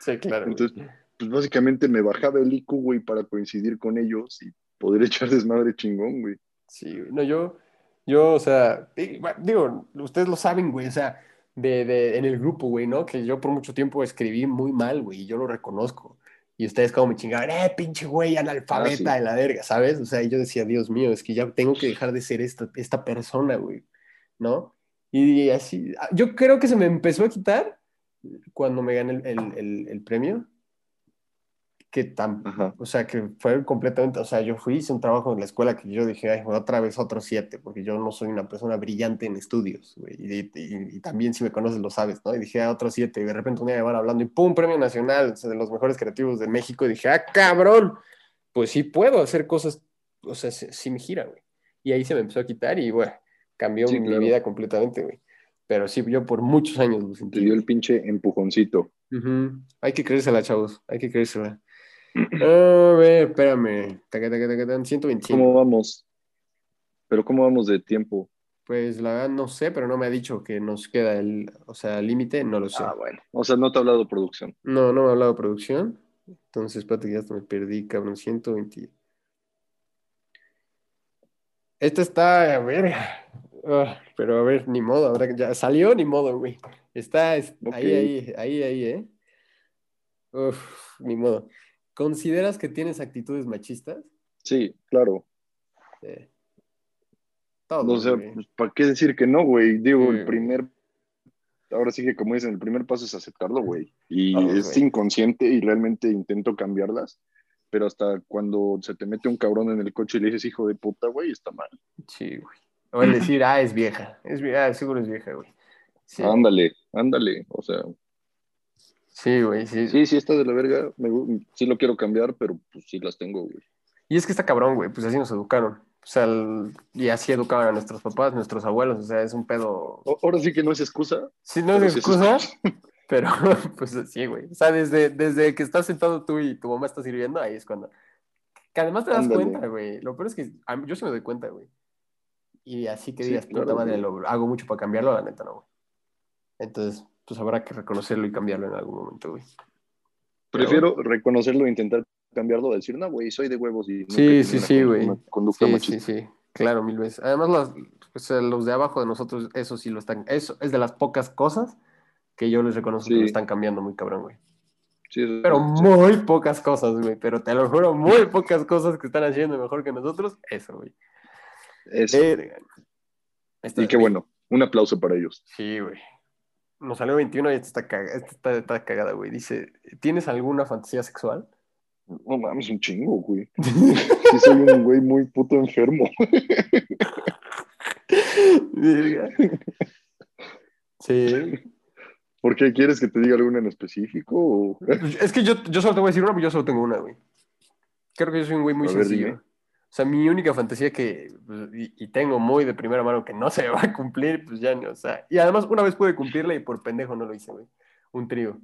Sí, claro. güey. Entonces, pues, básicamente me bajaba el IQ, güey, para coincidir con ellos y poder echar desmadre chingón, güey. Sí, güey. no, yo, yo, o sea, digo, ustedes lo saben, güey, o sea, de, de, en el grupo, güey, ¿no? Que yo por mucho tiempo escribí muy mal, güey, y yo lo reconozco. Y ustedes como me chingaban, eh, pinche güey, analfabeta Ah, sí. de la verga, ¿sabes? O sea, yo decía, Dios mío, es que ya tengo que dejar de ser esta, esta persona, güey, ¿no? Y así, ah, yo creo que se me empezó a quitar cuando me gané el, el, el, el premio, que tan, Ajá. o sea, que fue completamente, o sea, yo fui, hice un trabajo en la escuela que yo dije, ay, otra vez otro siete, porque yo no soy una persona brillante en estudios, güey, y, y- y también si me conoces lo sabes, ¿no? Y dije, ah, otro siete, y de repente un día me van hablando, y pum, premio nacional, o sea, de los mejores creativos de México, y dije, ah, cabrón, pues sí puedo hacer cosas, o sea, sí, sí me gira, güey. Y ahí se me empezó a quitar y, güey, cambió Sí, mi claro. vida completamente, güey. Pero sí, yo por muchos años lo Te sentí. dio el pinche empujoncito. Hay que creérsela, chavos. Hay que creérsela. A ver, espérame. Taca, taca, taca, tan, 125. ¿Cómo vamos? Pero ¿cómo vamos de tiempo? Pues la verdad no sé, pero no me ha dicho que nos queda el, o sea, límite, no lo sé. Ah, bueno. O sea, no te ha hablado producción. No, no me ha hablado de producción. Entonces, espérate que ya hasta me perdí, cabrón. 120. Esta está, a ver, ah, pero a ver, ni modo, ahora que ya salió, ni modo, güey. Está es- ahí, ahí, ahí, ahí, ¿eh? Uf, ni modo. ¿Consideras que tienes actitudes machistas? Sí, claro. Eh, todos, O sea, pues, ¿para qué decir que no, güey? Digo, Sí, el primer, ahora sí que como dicen, el primer paso es aceptarlo, güey. Y es güey. inconsciente y realmente intento cambiarlas, pero hasta cuando se te mete un cabrón en el coche y le dices hijo de puta, güey, está mal. Sí, güey. O el decir, ah, es vieja. Es vieja, ah, seguro es vieja, güey. Sí, Ándale, ándale. O sea, sí, güey, sí. sí, sí está de la verga, me sí lo quiero cambiar, pero pues sí las tengo, güey. Y es que está cabrón, güey, pues así nos educaron. O sea, el- y así educaban a nuestros papás, nuestros abuelos. O sea, es un pedo. O- Ahora sí que no es excusa. Sí, no es sí es excusa, pero pues sí, güey. O sea, desde, desde que estás sentado tú y tu mamá está sirviendo, ahí es cuando. Que además te das Ándale. cuenta, güey. Lo peor es que mí- yo sí me doy cuenta, güey. Y así que Sí, digas, puta claro, madre, lo hago mucho para cambiarlo, la neta no, güey. Entonces, pues habrá que reconocerlo y cambiarlo en algún momento, güey. Prefiero reconocerlo e intentar cambiarlo, decir, no, güey, soy de huevos y Sí, sí, sí, güey. Sí, sí, sí, claro, mil veces. Además, los, pues, eh, los de abajo de nosotros, eso sí lo están, eso es de las pocas cosas que yo les reconozco que lo están cambiando muy cabrón, güey. Sí, eso- Pero sí. muy pocas cosas, güey, pero te lo juro, muy pocas cosas que están haciendo mejor que nosotros, eso, güey. Eso. Esta- Y qué bueno, un aplauso para ellos. Sí, güey. Nos salió 21 y esta está, caga- esta está, está cagada, güey. Dice, ¿tienes alguna fantasía sexual? No mames, un chingo, güey. Sí, soy un güey muy puto enfermo. Sí. ¿Por qué quieres que te diga alguna en específico? o- Es que yo, yo solo te voy a decir una, pero yo solo tengo una, güey. Creo que yo soy un güey muy A ver, sencillo. dime. O sea, mi única fantasía que, pues, y, y tengo muy de primera mano que no se va a cumplir, pues ya no, o sea. Y además una vez pude cumplirla y por pendejo no lo hice, güey. Un trío.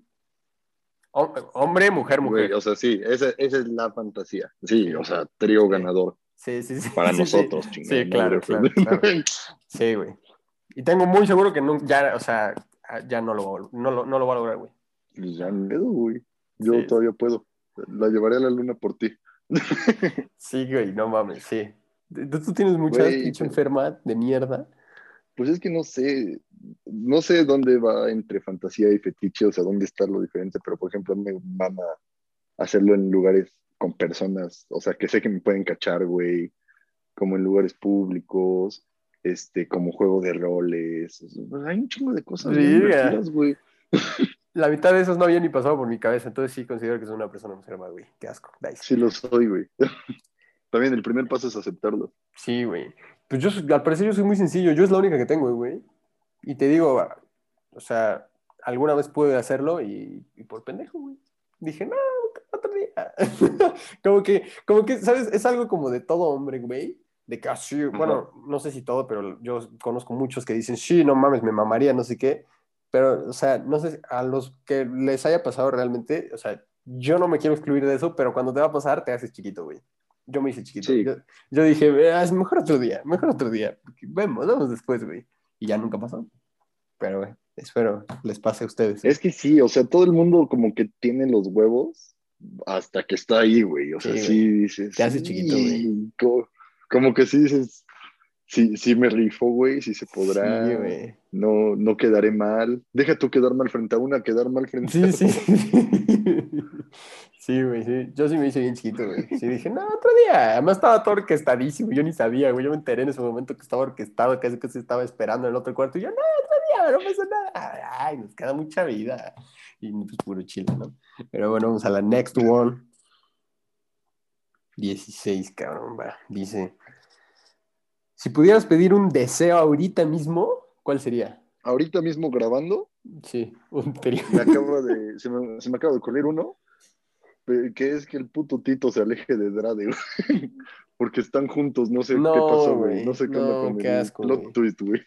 Hom- Hombre, mujer, mujer. Güey, o sea, sí, esa, esa es la fantasía. Sí, o sea, trío Sí. ganador Sí, sí, sí. para sí, nosotros, Sí, chingada Sí, claro, claro, claro. Sí, güey. Y tengo muy seguro que no, ya, o sea, ya no lo, voy a- no lo, no lo voy a lograr, güey. Pues ya no, güey. Yo todavía puedo. La llevaré a la luna por ti. Sí, güey, no mames, sí. ¿Tú, tú tienes muchas Güey, pinche pero- enferma de mierda? Pues es que no sé, no sé dónde va entre fantasía y fetiche, o sea, dónde está lo diferente, pero por ejemplo, me mama hacerlo en lugares con personas, o sea, que sé que me pueden cachar, güey, como en lugares públicos, este, como juego de roles, pues hay un chingo de cosas divertidas, güey. La mitad de esos no había ni pasado por mi cabeza, entonces sí considero que soy una persona enferma, güey. Qué asco. Dice. Sí lo soy, güey. También el primer paso es aceptarlo. Sí, güey. Pues yo, al parecer yo soy muy sencillo, yo es la única que tengo, güey. Y te digo, o sea, alguna vez pude hacerlo y, y por pendejo, güey. Dije, no, otro día. como que, como que, ¿sabes? Es algo como de todo hombre, güey. De que, ah, sí, bueno, no sé si todo, pero yo conozco muchos que dicen, sí, no mames, me mamaría, no sé qué. Pero, o sea, no sé, a los que les haya pasado realmente, o sea, yo no me quiero excluir de eso, pero cuando te va a pasar, te haces chiquito, güey. Yo me hice chiquito. Sí. Yo, yo dije, "Ah, es mejor otro día, mejor otro día. Vemos, vemos después, güey. Y ya nunca pasó. Pero, güey, espero les pase a ustedes. Es que sí, o sea, todo el mundo como que tiene los huevos hasta que está ahí, güey. O sea, Sí, sí, dices. Te haces chiquito, güey. Como, como que sí dices, sí, sí me rifo, güey, sí se podrá. Sí, güey. no, no quedaré mal. Deja tú quedar mal frente a una, quedar mal frente Sí, a sí. Sí, güey, sí. Yo sí me hice bien chiquito, güey. Sí, dije, no, otro día. Además estaba todo orquestadísimo. Yo ni sabía, güey. Yo me enteré en ese momento que estaba orquestado, casi que se estaba esperando en el otro cuarto. Y yo, no, otro día, no pasa nada. Ay, nos queda mucha vida. Y pues puro chile, ¿no? Pero bueno, vamos a la next one. 16, cabrón, va. Dice, si pudieras pedir un deseo ahorita mismo, ¿cuál sería? Ahorita mismo grabando, Sí, un trío. me acaba de, se, me, se me acaba de ocurrir uno, que es que el puto Tito se aleje de Drade, güey. Porque están juntos, no sé No, qué pasó, güey. No sé qué no, onda con qué el asco, plot güey. twist, güey.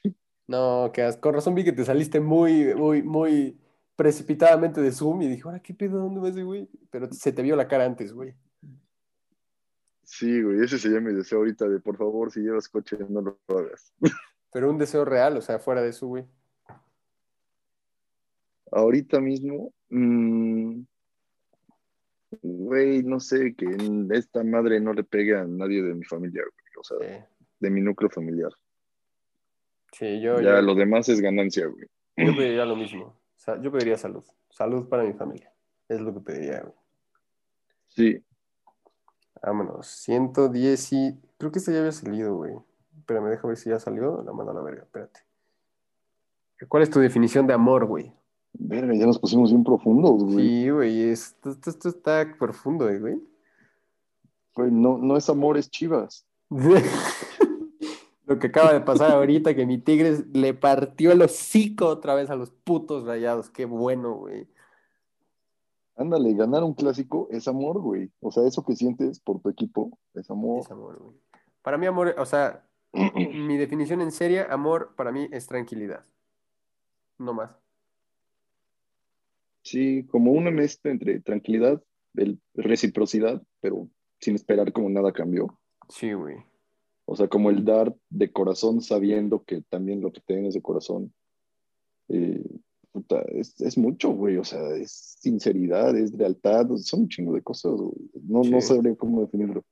No, que as- con razón vi que te saliste muy, muy, muy precipitadamente de Zoom y dije, ahora qué pedo, ¿dónde vas, güey? Pero se te vio la cara antes, güey. Sí, güey, ese sería mi deseo ahorita de por favor, si llevas coche, no lo hagas. Pero un deseo real, o sea, fuera de eso, güey. Ahorita mismo, mm, güey, no sé, que esta madre no le pegue a nadie de mi familia, güey. O sea, Sí, de mi núcleo familiar. Sí, yo, ya yo, lo demás es ganancia, güey. yo pediría lo mismo. Yo pediría salud. Salud para mi familia. Es lo que pediría, güey. Sí, Vámonos. 110 y... Creo que este ya había salido, güey. Pero me deja ver si ya salió. La mando a la verga, espérate. ¿Cuál es tu definición de amor, güey? verga, ya nos pusimos bien profundos, güey. Sí, güey. Esto, esto- esto está profundo, eh, güey. Güey, no, no es amor, es chivas. Lo que acaba de pasar ahorita, que mi Tigres le partió el hocico otra vez a los putos rayados. Qué bueno, güey. Ándale, ganar un clásico es amor, güey. O sea, eso que sientes por tu equipo es amor. Es amor, güey. Para mí, amor, o sea, mi definición en serio, amor, para mí es tranquilidad. No más. Sí, como una mezcla entre tranquilidad, el- reciprocidad, pero sin esperar como nada cambió. Sí, güey. O sea, como el dar de corazón sabiendo que también lo que te den es de corazón. Eh, puta, es, es mucho, güey. O sea, es sinceridad, es lealtad, son un chingo de cosas, güey. No, no sabría cómo definirlo.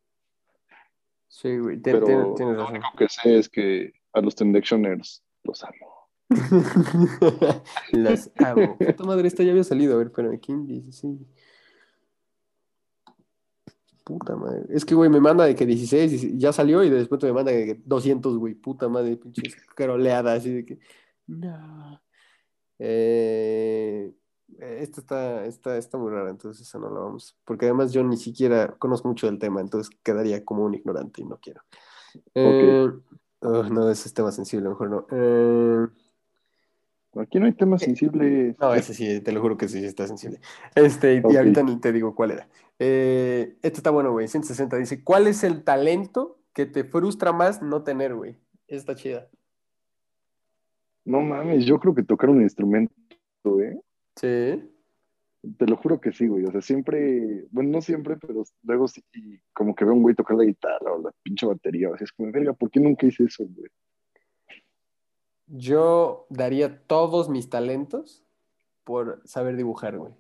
Sí, güey. Pero tienes lo razón. único que sé es que a los Tendectioners los amo. Las amo. Puta madre, esta ya había salido. A ver, espérame. ¿Quién dice? Sí. Puta madre. Es que, güey, me manda de que 16 y ya salió y después me manda de que 200, güey. Puta madre, pinches caroleadas. Así de que. No. Eh, esta está, está, está muy rara, entonces esa no la vamos. Porque además yo ni siquiera conozco mucho del tema, entonces quedaría como un ignorante y no quiero. Eh, oh, no, ese es tema sensible, mejor no. Eh, Aquí no hay temas sensibles. no, ese sí, te lo juro que sí está sensible. Este, y ahorita ni te digo cuál era. Eh, este está bueno, güey. 160 dice: ¿Cuál es el talento que te frustra más no tener, güey? Esta está chida. No mames, yo creo que tocar un instrumento, ¿eh? Sí. Te lo juro que sí, güey. O sea, siempre, bueno, no siempre, pero luego sí, como que veo a un güey tocar la guitarra o la pinche batería. O sea, es como, verga, ¿por qué nunca hice eso, güey? Yo daría todos mis talentos por saber dibujar, güey.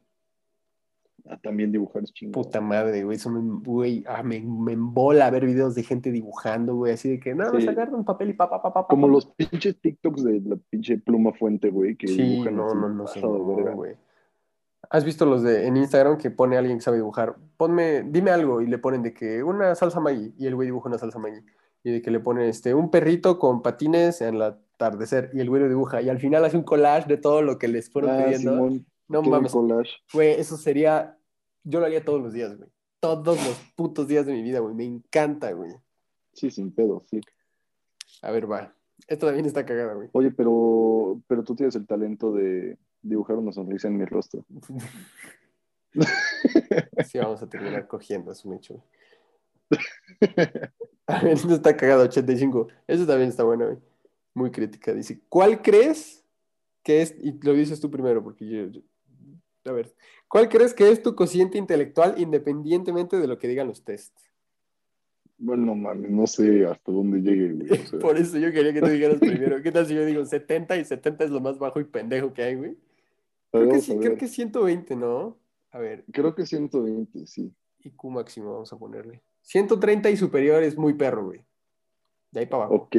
También dibujar es chingón. Puta madre, güey. Eso me, güey, ah, me, me embola ver videos de gente dibujando, güey. Así de que nada más Sí. agarra un papel y pa, pa, pa, pa, Como pa. los pinches TikToks de la pinche pluma fuente, güey, que Sí, dibujan no, no, no no, güey. ¿Has visto los de en Instagram que pone alguien que sabe dibujar? Ponme, dime algo y le ponen de que una salsa Maggi y el güey dibuja una salsa Maggi y de que le pone este un perrito con patines en el atardecer y el güey lo dibuja y al final hace un collage de todo lo que les fueron Ah, pidiendo. Simón, No mames, collage. güey, eso sería, yo lo haría todos los días, güey. Todos los putos días de mi vida, güey. Me encanta, güey. Sí, sin pedo, sí. A ver, va. Esto también está cagada, güey. Oye, pero, pero tú tienes el talento de dibujar una sonrisa en mi rostro. Sí, vamos a terminar cogiendo, es un hecho. güey. A ver, esto está cagado, 85. Eso también está bueno, güey. Muy crítica. Dice, ¿cuál crees que es, y lo dices tú primero, porque yo, yo- a ver, ¿cuál crees que es tu cociente intelectual independientemente de lo que digan los tests? Bueno, mames, no sé hasta dónde llegue, güey. o sea. Por eso yo quería que tú dijeras primero. ¿Qué tal si yo digo 70 y 70 es lo más bajo y pendejo que hay, güey? Creo que sí, creo que 120, ¿no? A ver, Creo que 120, sí. IQ máximo vamos a ponerle. 130 y superior es muy perro, güey. De ahí para abajo. Ok.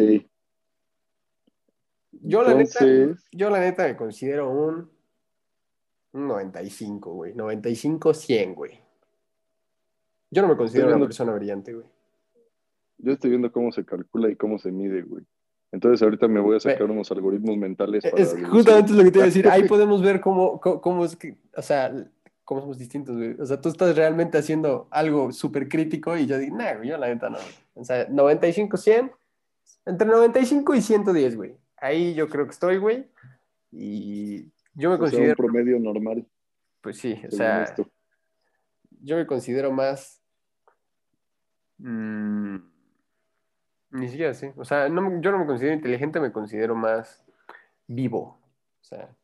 Yo la neta, yo la neta me considero un 95, güey. 95, 100, güey. Yo no me considero una viendo- persona brillante, güey. yo estoy viendo cómo se calcula y cómo se mide, güey. Entonces ahorita me voy a sacar unos algoritmos mentales para Es justamente lo que te iba a decir. Ahí podemos ver cómo, cómo, cómo es que, o sea, cómo somos distintos, güey. O sea, tú estás realmente haciendo algo súper crítico y yo digo, nah, güey, yo la neta no. güey". O sea, 95, 100, entre 95 y 110, güey. Ahí yo creo que estoy, güey. Y yo me O sea, un considero, promedio normal. pues sí, o sea, esto. yo me considero más... mm, ni siquiera sé. O sea, no yo no me considero inteligente, me considero más vivo. O sea,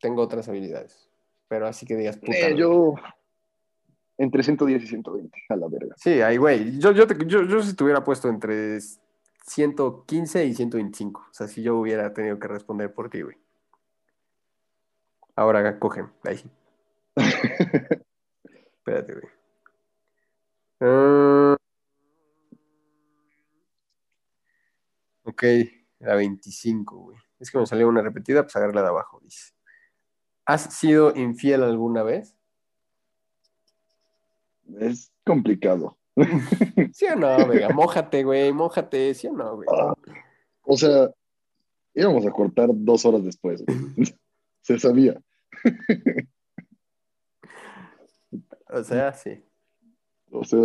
tengo otras habilidades. Pero así que digas, puta. Eh, yo entre 110 y 120, a la verga. Sí, ahí, güey. Yo, yo, te- yo, yo si estuviera puesto entre 115 y 125. O sea, si yo hubiera tenido que responder por ti, güey. Ahora cogen, ahí. Espérate, güey. Ah, ok, la 25, güey. Es que me salió una repetida, pues agarra la de abajo, dice. ¿Has sido infiel alguna vez? Es complicado. ¿Sí o no, venga? Mójate, güey, mójate, ¿sí o no, güey? Ah, o sea, íbamos a cortar dos horas después. güey. Se sabía. O sea, sí. O sea,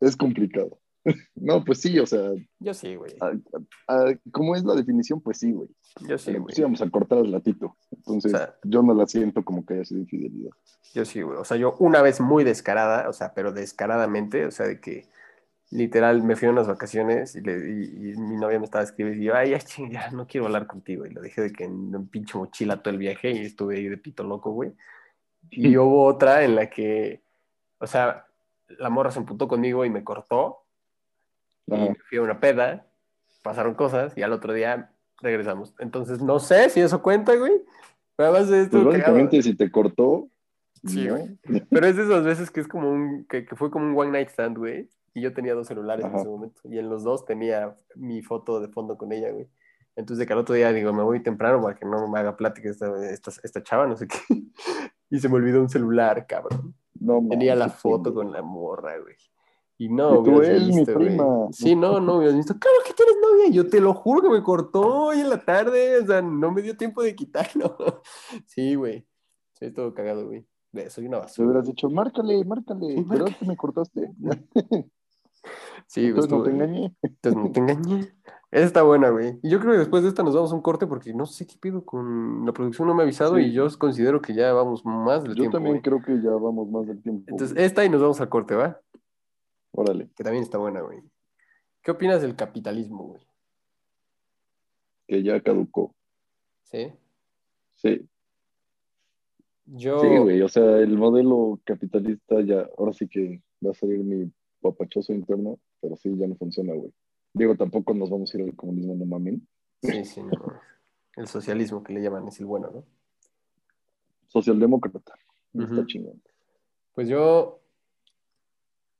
es complicado. No, pues sí, o sea, Yo sí, güey. como es la definición, pues sí, güey. Yo sí, Pero güey. pues íbamos a cortar al latito. Entonces, O sea- yo no la siento como que haya sido infidelidad. Yo sí, güey. O sea, yo una vez muy descarada, o sea, pero descaradamente, o sea, de que literal me fui a unas vacaciones y, le- y- y mi novia me estaba escribiendo y yo, ay, ya, ya, no quiero hablar contigo. Y lo dejé de que en un pinche mochila todo el viaje y estuve ahí de pito loco, güey. Y hubo otra en la que, o sea, la morra se emputó conmigo y me cortó. Y me fui a una peda, pasaron cosas y al otro día regresamos. Entonces, no sé si eso cuenta, güey. Pero además de esto, Pues básicamente, si te cortó, Sí, ¿no? güey. Pero es de esas veces que es como un, que, que fue como un one night stand, güey. Y yo tenía dos celulares en Ajá. ese momento. Y en los dos tenía mi foto de fondo con ella, güey. Entonces de que al otro día digo, me voy temprano para que no me haga plática esta, esta, esta chava, no sé qué. Y se me olvidó un celular, cabrón. No, Tenía la foto pendejo. con la morra, güey. Y no, Y tú, hubieras "Es mi visto, güey. prima". Sí, no, no hubieras visto. Claro que tienes novia. Yo te lo juro que me cortó hoy en la tarde. O sea, no me dio tiempo de quitarlo. Sí, güey. Soy todo cagado, güey. Soy una Te basura. hubieras dicho, márcale, márcale, Sí, ¿verdad márcale. que me cortaste? Sí, Entonces no estuvo- te engañé. Entonces no te engañé. Esa está buena, güey. Y yo creo que después de esta nos vamos a un corte porque no sé qué pido con la producción, no me ha avisado Sí. y yo considero que ya vamos más del Yo tiempo. también güey. creo que ya vamos más del tiempo. Entonces, güey. esta y nos vamos al corte, ¿va? Órale, Que también está buena, güey. ¿Qué opinas del capitalismo, güey? que ya caducó. ¿Sí? Sí, Yo. sí, güey. O sea, el modelo capitalista ya, ahora sí que va a salir mi papachoso interno, pero sí, ya no funciona, güey. Digo, tampoco nos vamos a ir al comunismo, no mamen. Sí, sí, no. El socialismo que le llaman es el bueno, ¿no? Socialdemócrata. Ujú. Está chingón. Pues yo.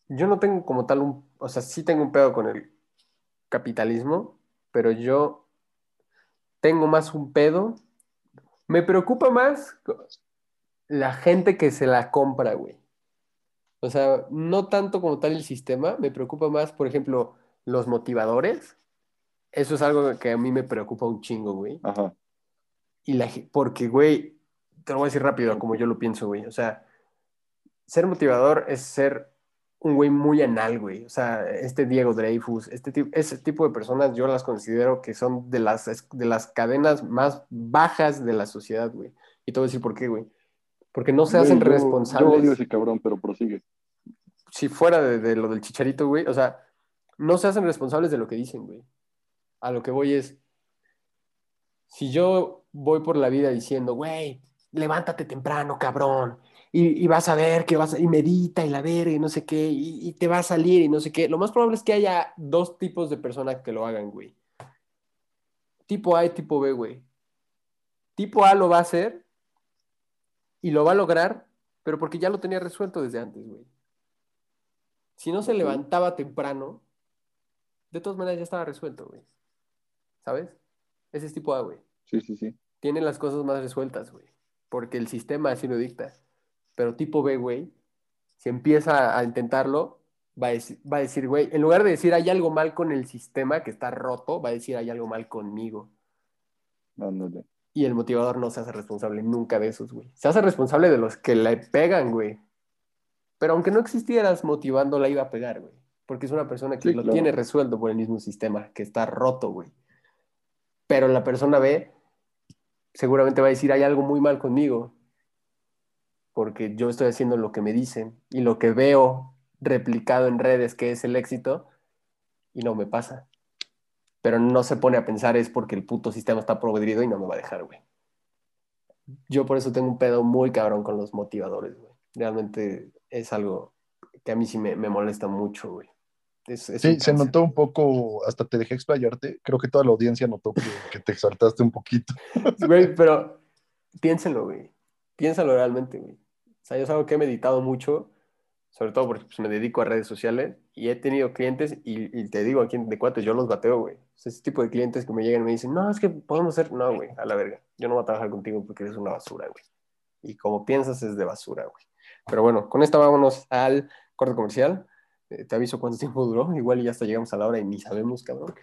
Yo no tengo como tal un. O sea, sí tengo un pedo con el capitalismo, pero yo tengo más un pedo. Me preocupa más la gente que se la compra, güey. O sea, no tanto como tal el sistema, me preocupa más, por ejemplo, los motivadores. Eso es algo que a mí me preocupa un chingo, güey. Ajá. Y la, porque, güey, te lo voy a decir rápido, como yo lo pienso, güey. O sea, ser motivador es ser un güey muy anal, güey. O sea, este Diego Dreyfus, este tipo, ese tipo de personas yo las considero que son de las, de las cadenas más bajas de la sociedad, güey. Y te voy a decir por qué, güey. Porque no se hacen yo- Yo responsables odio ese cabrón, pero prosigue. si fuera de, de lo del chicharito, güey, o sea, no se hacen responsables de lo que dicen, güey. A lo que voy es, si yo voy por la vida diciendo, güey, levántate temprano, cabrón, y, y vas a ver que vas a, y medita y la verga y no sé qué, y, y te va a salir y no sé qué, lo más probable es que haya dos tipos de personas que lo hagan, güey. Tipo A y tipo B, güey. Tipo A lo va a hacer y lo va a lograr, pero porque ya lo tenía resuelto desde antes, güey. Si no se levantaba temprano, de todas maneras ya estaba resuelto, güey. ¿Sabes? Ese es tipo A, güey. Sí, sí, sí. Tiene las cosas más resueltas, güey. Porque el sistema así lo dicta. Pero tipo B, güey, si empieza a intentarlo, va a decir, va a decir, güey, en lugar de decir hay algo mal con el sistema que está roto, va a decir hay algo mal conmigo. Ándale. Y el motivador no se hace responsable nunca de esos, güey. Se hace responsable de los que le pegan, güey. Pero aunque no existieras motivando, la iba a pegar, güey. Porque es una persona que Sí, lo claro. tiene resuelto por el mismo sistema, que está roto, güey. Pero la persona B seguramente va a decir, hay algo muy mal conmigo. Porque yo estoy haciendo lo que me dicen y lo que veo replicado en redes que es el éxito y no me pasa. Pero no se pone a pensar es porque el puto sistema está podrido y no me va a dejar, güey. Yo por eso tengo un pedo muy cabrón con los motivadores, güey. Realmente es algo que a mí sí me, me molesta mucho, güey. Es- es Sí, se notó un poco, hasta te dejé explayarte. Creo que toda la audiencia notó que, que te exaltaste un poquito. Güey, pero piénsenlo, güey. Piénsalo realmente, güey. O sea, yo es algo que he meditado mucho Sobre todo porque pues, me dedico a redes sociales y he tenido clientes y, y te digo aquí de cuates, yo los bateo, güey. Sea, ese tipo de clientes que me llegan y me dicen, no, es que podemos hacer, no, güey, a la verga. Yo no voy a trabajar contigo porque eres una basura, güey. Y como piensas es de basura, güey. Pero bueno, con esta vámonos al corte comercial. Eh, te aviso cuánto tiempo duró. Igual y ya hasta llegamos a la hora y ni sabemos, cabrón.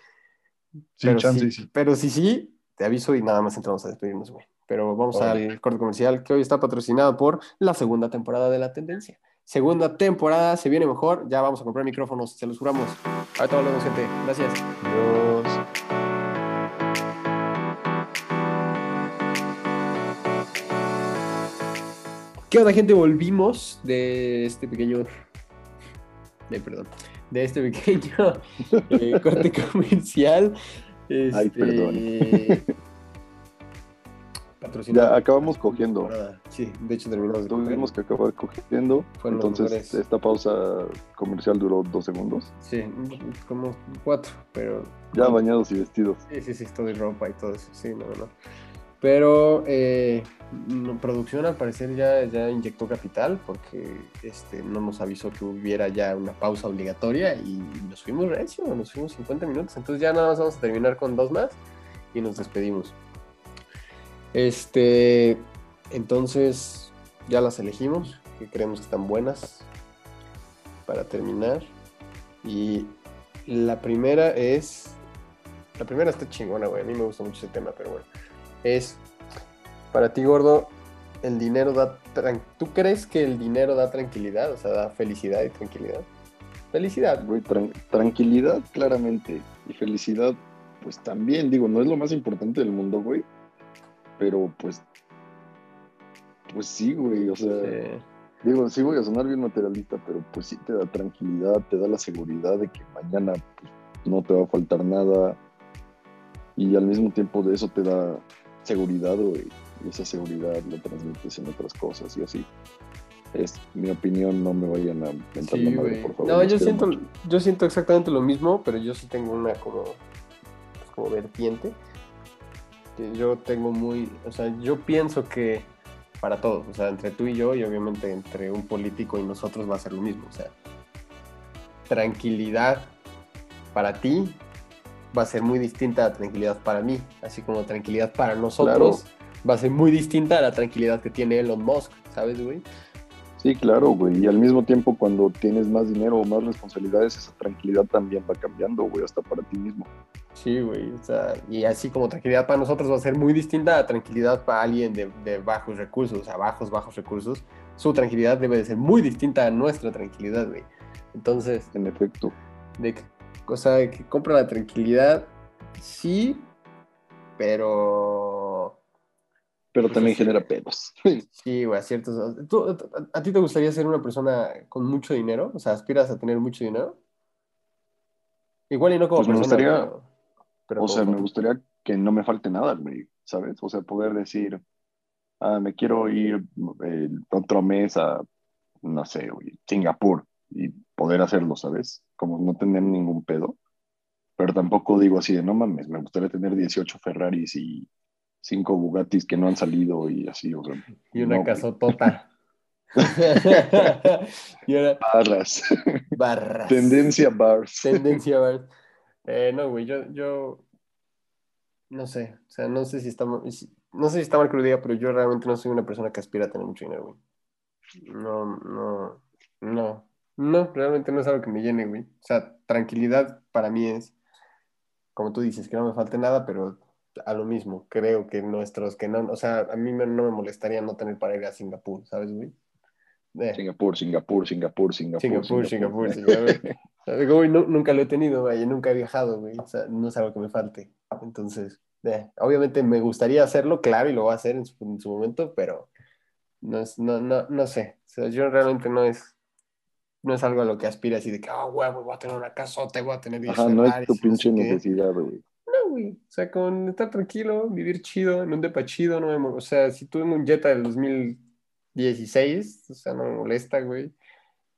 Sin pero, chance, sí, sí. pero sí, sí, te aviso y nada más entramos a despedirnos, güey. Pero vamos al corte comercial que hoy está patrocinado por la segunda temporada de La Tendencia. Segunda temporada, se viene mejor. Ya vamos a comprar micrófonos, se los juramos. Ahorita volvemos, gente. Gracias. ¿Qué onda, gente? Volvimos de este pequeño. De, perdón. De este pequeño eh, corte comercial. Ay, Este, perdón. Patrocinado. Ya acabamos cogiendo. Sí, de hecho terminamos de. Tuvimos que acabar cogiendo. Fueron Entonces, esta pausa comercial duró dos segundos. Sí, como cuatro, pero Ya bañados y vestidos. Sí, sí, sí, todo y ropa y todo eso, sí, no, no. Pero eh, producción al parecer ya, ya inyectó capital porque este, no nos avisó que hubiera ya una pausa obligatoria y nos fuimos recio, nos fuimos 50 minutos, entonces ya nada más vamos a terminar con dos más y nos despedimos. Este, entonces ya las elegimos, que creemos que están buenas para terminar. Y la primera es la primera está chingona, güey. A mí me gusta mucho ese tema, pero bueno. Es, para ti, gordo, el dinero da... tran- ¿Tú crees que el dinero da tranquilidad? O sea, da felicidad y tranquilidad. Felicidad, güey. Güey, tran- tranquilidad, claramente. Y felicidad, pues también, digo, no es lo más importante del mundo, güey. Pero pues. Pues sí, güey. O sea, Sí. digo, sí voy a sonar bien materialista, pero pues sí te da tranquilidad, te da la seguridad de que mañana pues, no te va a faltar nada. Y al mismo tiempo de eso te da seguridad, güey. Y esa seguridad la transmites en otras cosas y así. Es mi opinión, no me vayan a mentar Sí, la madre, por favor. No, yo siento, mucho. yo siento exactamente lo mismo, pero yo sí tengo una como, pues, como vertiente. Que yo tengo muy, o sea, yo pienso que para todos, o sea, entre tú y yo y obviamente entre un político y nosotros va a ser lo mismo, o sea, tranquilidad para ti va a ser muy distinta a tranquilidad para mí, así como tranquilidad para nosotros va a ser muy distinta a la tranquilidad que tiene Elon Musk, ¿sabes, güey? Sí, claro, güey. Y al mismo tiempo, cuando tienes más dinero o más responsabilidades, esa tranquilidad también va cambiando, güey, hasta para ti mismo. Sí, güey. O sea, y así como tranquilidad para nosotros va a ser muy distinta a tranquilidad para alguien de, de bajos recursos, o sea, bajos, bajos recursos. Su tranquilidad debe de ser muy distinta a nuestra tranquilidad, güey. Entonces, En efecto. de o sea, de que compra la tranquilidad, sí, pero Pero Pues también sí. genera pedos. sí, güey, a ciertos... ¿Tú- a, ti te gustaría ser una persona con mucho dinero? O sea, ¿aspiras a tener mucho dinero? Igual y no como Pues me persona, gustaría- pero- pero o sea, me gustaría que no me falte nada, güey, ¿sabes? O sea, poder decir, ah, me quiero ir el otro mes a, no sé, güey, Singapur y poder hacerlo, ¿sabes? Como no tener ningún pedo. Pero tampoco digo así de, no mames, me gustaría tener 18 Ferraris y 5 Bugattis que no han salido y así, o sea. Y una no, casotota. y Barras. barras. Tendencia bars. Tendencia bars. Eh, no, güey, yo, yo no sé, o sea, no sé si está no sé si está mal que lo diga, pero yo realmente no soy una persona que aspira a tener mucho dinero, güey. No, no, no, no, realmente no es algo que me llene, güey. O sea, tranquilidad para mí es, como tú dices, que no me falte nada, pero a lo mismo, creo que nuestros, que no, o sea, a mí me- no me molestaría no tener para ir a Singapur, ¿sabes, güey? Eh, Singapur, Singapur, Singapur, Singapur. Singapur, Singapur, Singapur. Digo, güey, nu- nunca lo he tenido, güey, nunca he viajado, güey. O sea, no es algo que me falte. Entonces, eh, obviamente me gustaría hacerlo, claro, y lo voy a hacer en su, en su momento, pero no, es, no, no, no sé. O sea, yo realmente no es, no es algo a lo que aspire así de que, oh, güey, voy a tener una casota, voy a tener 10 Ajá, no es tu y no pinche sé qué". necesidad, güey. No, güey. O sea, con estar tranquilo, vivir chido, en un depa chido, no me mo- O sea, si tuve un Jetta del 2016, o sea, no me molesta, güey.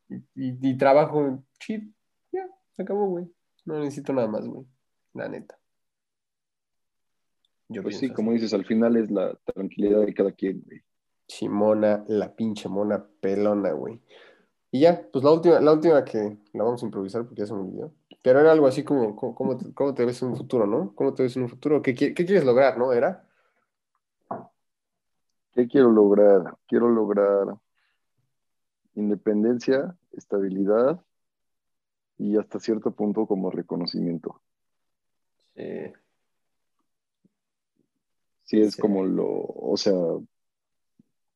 Y, y- y trabajo chido. Ya, se acabó, güey. No necesito nada más, güey. La neta. Yo Pues sí, como dices, al final es la tranquilidad de cada quien, güey. Simona, la pinche mona pelona, güey. Y ya, pues la última, la última que la vamos a improvisar porque ya se me olvidó. Pero era algo así como, ¿cómo, cómo te, cómo te ves en un futuro, no? ¿Cómo te ves en un futuro? ¿Qué, qui- qué quieres lograr, no? ¿Era? ¿Qué quiero lograr? Quiero lograr independencia, estabilidad y hasta cierto punto como reconocimiento. Sí. Sí, es Sí. como lo, o sea,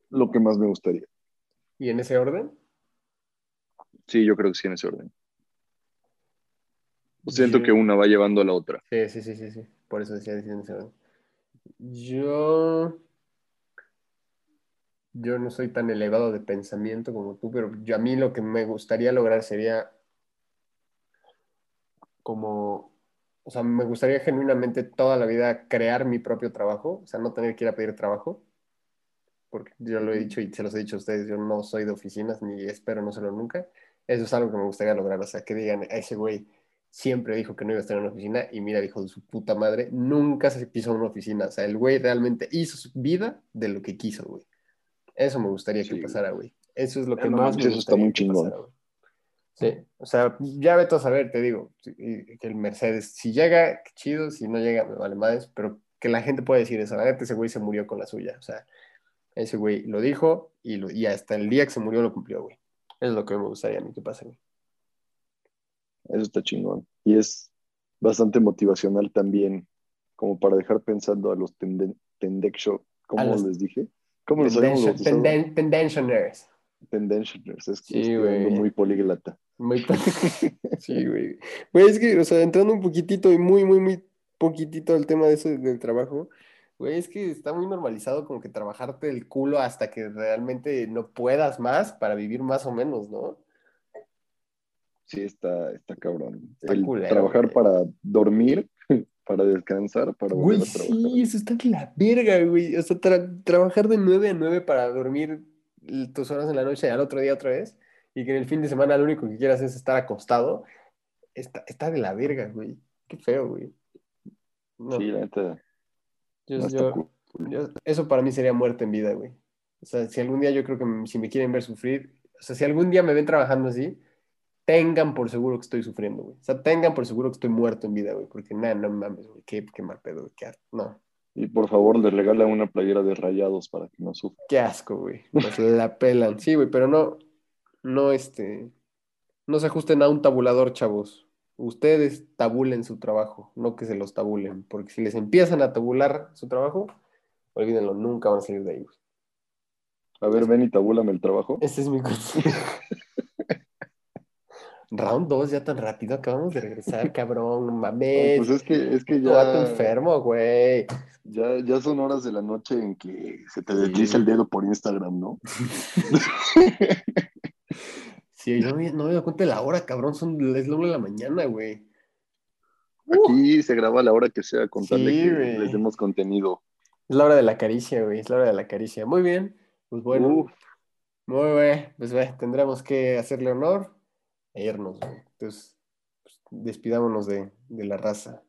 lo que más me gustaría. ¿Y en ese orden? Sí, yo creo que sí en ese orden. Siento Yo- que una va llevando a la otra. Sí, sí, sí, sí, sí. Por eso decía orden. Yo... Yo no soy tan elevado de pensamiento como tú, pero yo, a mí lo que me gustaría lograr sería como, o sea, me gustaría genuinamente toda la vida crear mi propio trabajo, o sea, no tener que ir a pedir trabajo, porque yo lo he dicho y se los he dicho a ustedes, yo no soy de oficinas ni espero no serlo nunca. Eso es algo que me gustaría lograr, o sea, que digan, a ese güey siempre dijo que no iba a estar en una oficina y mira, dijo de su puta madre, nunca se pisó en una oficina, o sea, el güey realmente hizo su vida de lo que quiso, güey. Eso me gustaría que pasara, güey. Eso es lo que No más me eso está gustaría muy que chingón. pasara, güey. Sí, o sea, ya vete a saber, te digo, que el Mercedes, si llega, qué chido, si no llega, me vale madres, pero que la gente pueda decir eso, la neta, ese güey se murió con la suya, o sea, ese güey lo dijo y, lo, y hasta el día que se murió lo cumplió, güey. Es lo que me gustaría a mí que pase, güey. Eso está chingón. Y es bastante motivacional también, como para dejar pensando a los tenden tendexo, ¿cómo A los- les dije? ¿Cómo los habíamos tenden-. Tendencioners, es que Sí, ando muy políglota. Muy Sí, güey. Güey, es que, o sea, entrando un poquitito y muy, muy, muy poquitito al tema de eso del trabajo, güey, es que está muy normalizado como que trabajarte el culo hasta que realmente no puedas más para vivir más o menos, ¿no? Sí, está, está cabrón. Está El culero, trabajar güey. para dormir, para descansar, para volver Güey, a trabajar. sí, eso está de la verga, güey. O sea, tra- trabajar de 9 a 9 para dormir tus horas en la noche y al otro día otra vez, y que en el fin de semana lo único que quieras es estar acostado, está, está de la verga, güey. Qué feo, güey. No, Sí, la neta, no yo- yo- eso para mí sería muerte en vida, güey. O sea, si algún día yo creo que si me quieren ver sufrir, o sea, si algún día me ven trabajando así, tengan por seguro que estoy sufriendo, güey. O sea, tengan por seguro que estoy muerto en vida, güey, porque nada, no mames, güey, qué, qué mal pedo, güey, qué no. Y por favor, les regala una playera de rayados para que no sufra. Qué asco, güey. Pues la pelan. Sí, güey, pero no, no, este, no se ajusten a un tabulador, chavos. Ustedes tabulen su trabajo, no que se los tabulen, porque si les empiezan a tabular su trabajo, olvídenlo, nunca van a salir de ahí, güey. A ver, ven y tabúlame el trabajo. Ese es mi consejo. Round 2, ya tan rápido, acabamos de regresar, cabrón, No, mames. pues es que, es que ya, enfermo, güey. ya, ya son horas de la noche en que se te Sí. desliza el dedo por Instagram, ¿no? Sí, yo no me, no me doy cuenta de la hora, cabrón, son, es la una de la mañana, güey. Aquí se graba a la hora que sea con tal de que güey. les demos contenido. Es la hora de la caricia, güey, es la hora de la caricia. Muy bien, pues bueno, muy bien, pues ve, tendremos que hacerle honor irnos, güey. Entonces, pues, despidámonos de, de la raza.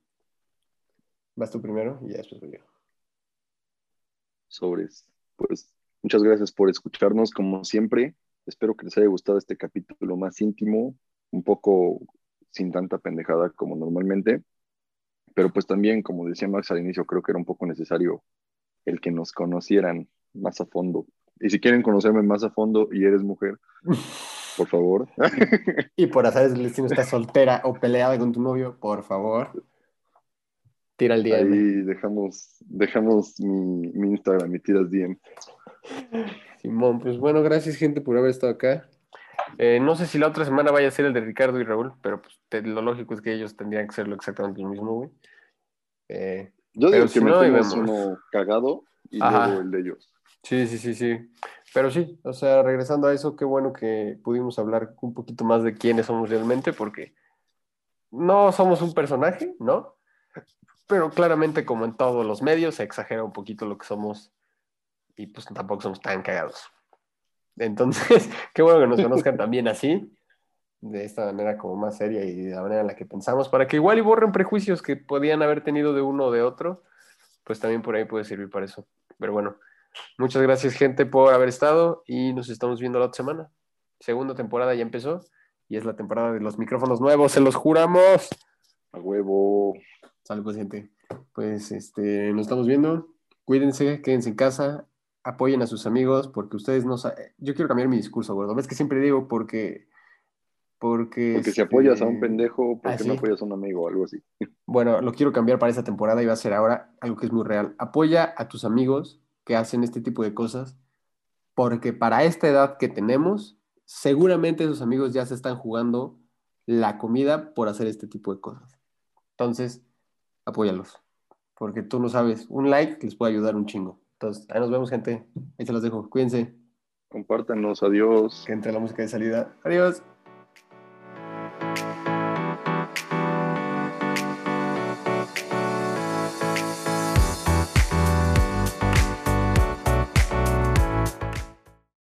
Vas tú primero y ya después voy yo. sobres. Pues muchas gracias por escucharnos, como siempre. Espero que les haya gustado este capítulo más íntimo, un poco sin tanta pendejada como normalmente. Pero pues también, como decía Max al inicio, creo que era un poco necesario el que nos conocieran más a fondo. Y si quieren conocerme más a fondo y eres mujer, por favor, Y por azares del destino estás soltera o peleada con tu novio, por favor, tira el día. ahí dejamos, dejamos mi, mi Instagram y tiras DM. Simón, pues bueno, gracias gente por haber estado acá. Eh, no sé si la otra semana vaya a ser el de Ricardo y Raúl, pero pues te- lo lógico es que ellos tendrían que hacerlo exactamente lo mismo, güey. Eh, Yo digo si que no, ahí metemos uno cagado y Ajá. luego el de ellos. sí, sí, sí, sí. Pero sí, o sea, regresando a eso, qué bueno que pudimos hablar un poquito más de quiénes somos realmente, porque no somos un personaje, ¿no? Pero claramente, como en todos los medios, se exagera un poquito lo que somos y pues tampoco somos tan cagados. Entonces, qué bueno que nos conozcan también así, de esta manera como más seria y de la manera en la que pensamos, para que igual y borren prejuicios que podían haber tenido de uno o de otro, pues también por ahí puede servir para eso. Pero bueno, muchas gracias gente por haber estado y nos estamos viendo la otra semana. segunda temporada ya empezó y es la temporada de los micrófonos nuevos, se los juramos. A huevo. Salud, pues, gente. Pues este, nos estamos viendo. Cuídense, quédense en casa, apoyen a sus amigos, porque ustedes no saben. Yo quiero cambiar mi discurso, gordo. Ves que siempre digo porque. Porque, Porque si este, apoyas a un pendejo, ¿por ah, qué no sí. apoyas a un amigo o algo así? Bueno, lo quiero cambiar para esta temporada y va a ser ahora algo que es muy real. Apoya a tus amigos que hacen este tipo de cosas, porque para esta edad que tenemos, seguramente esos amigos ya se están jugando la comida por hacer este tipo de cosas. Entonces, apóyalos, porque tú no sabes, un like les puede ayudar un chingo. Entonces, ahí nos vemos, gente. Ahí se los dejo. Cuídense. Compártanos, adiós. Que entre la música de salida. Adiós.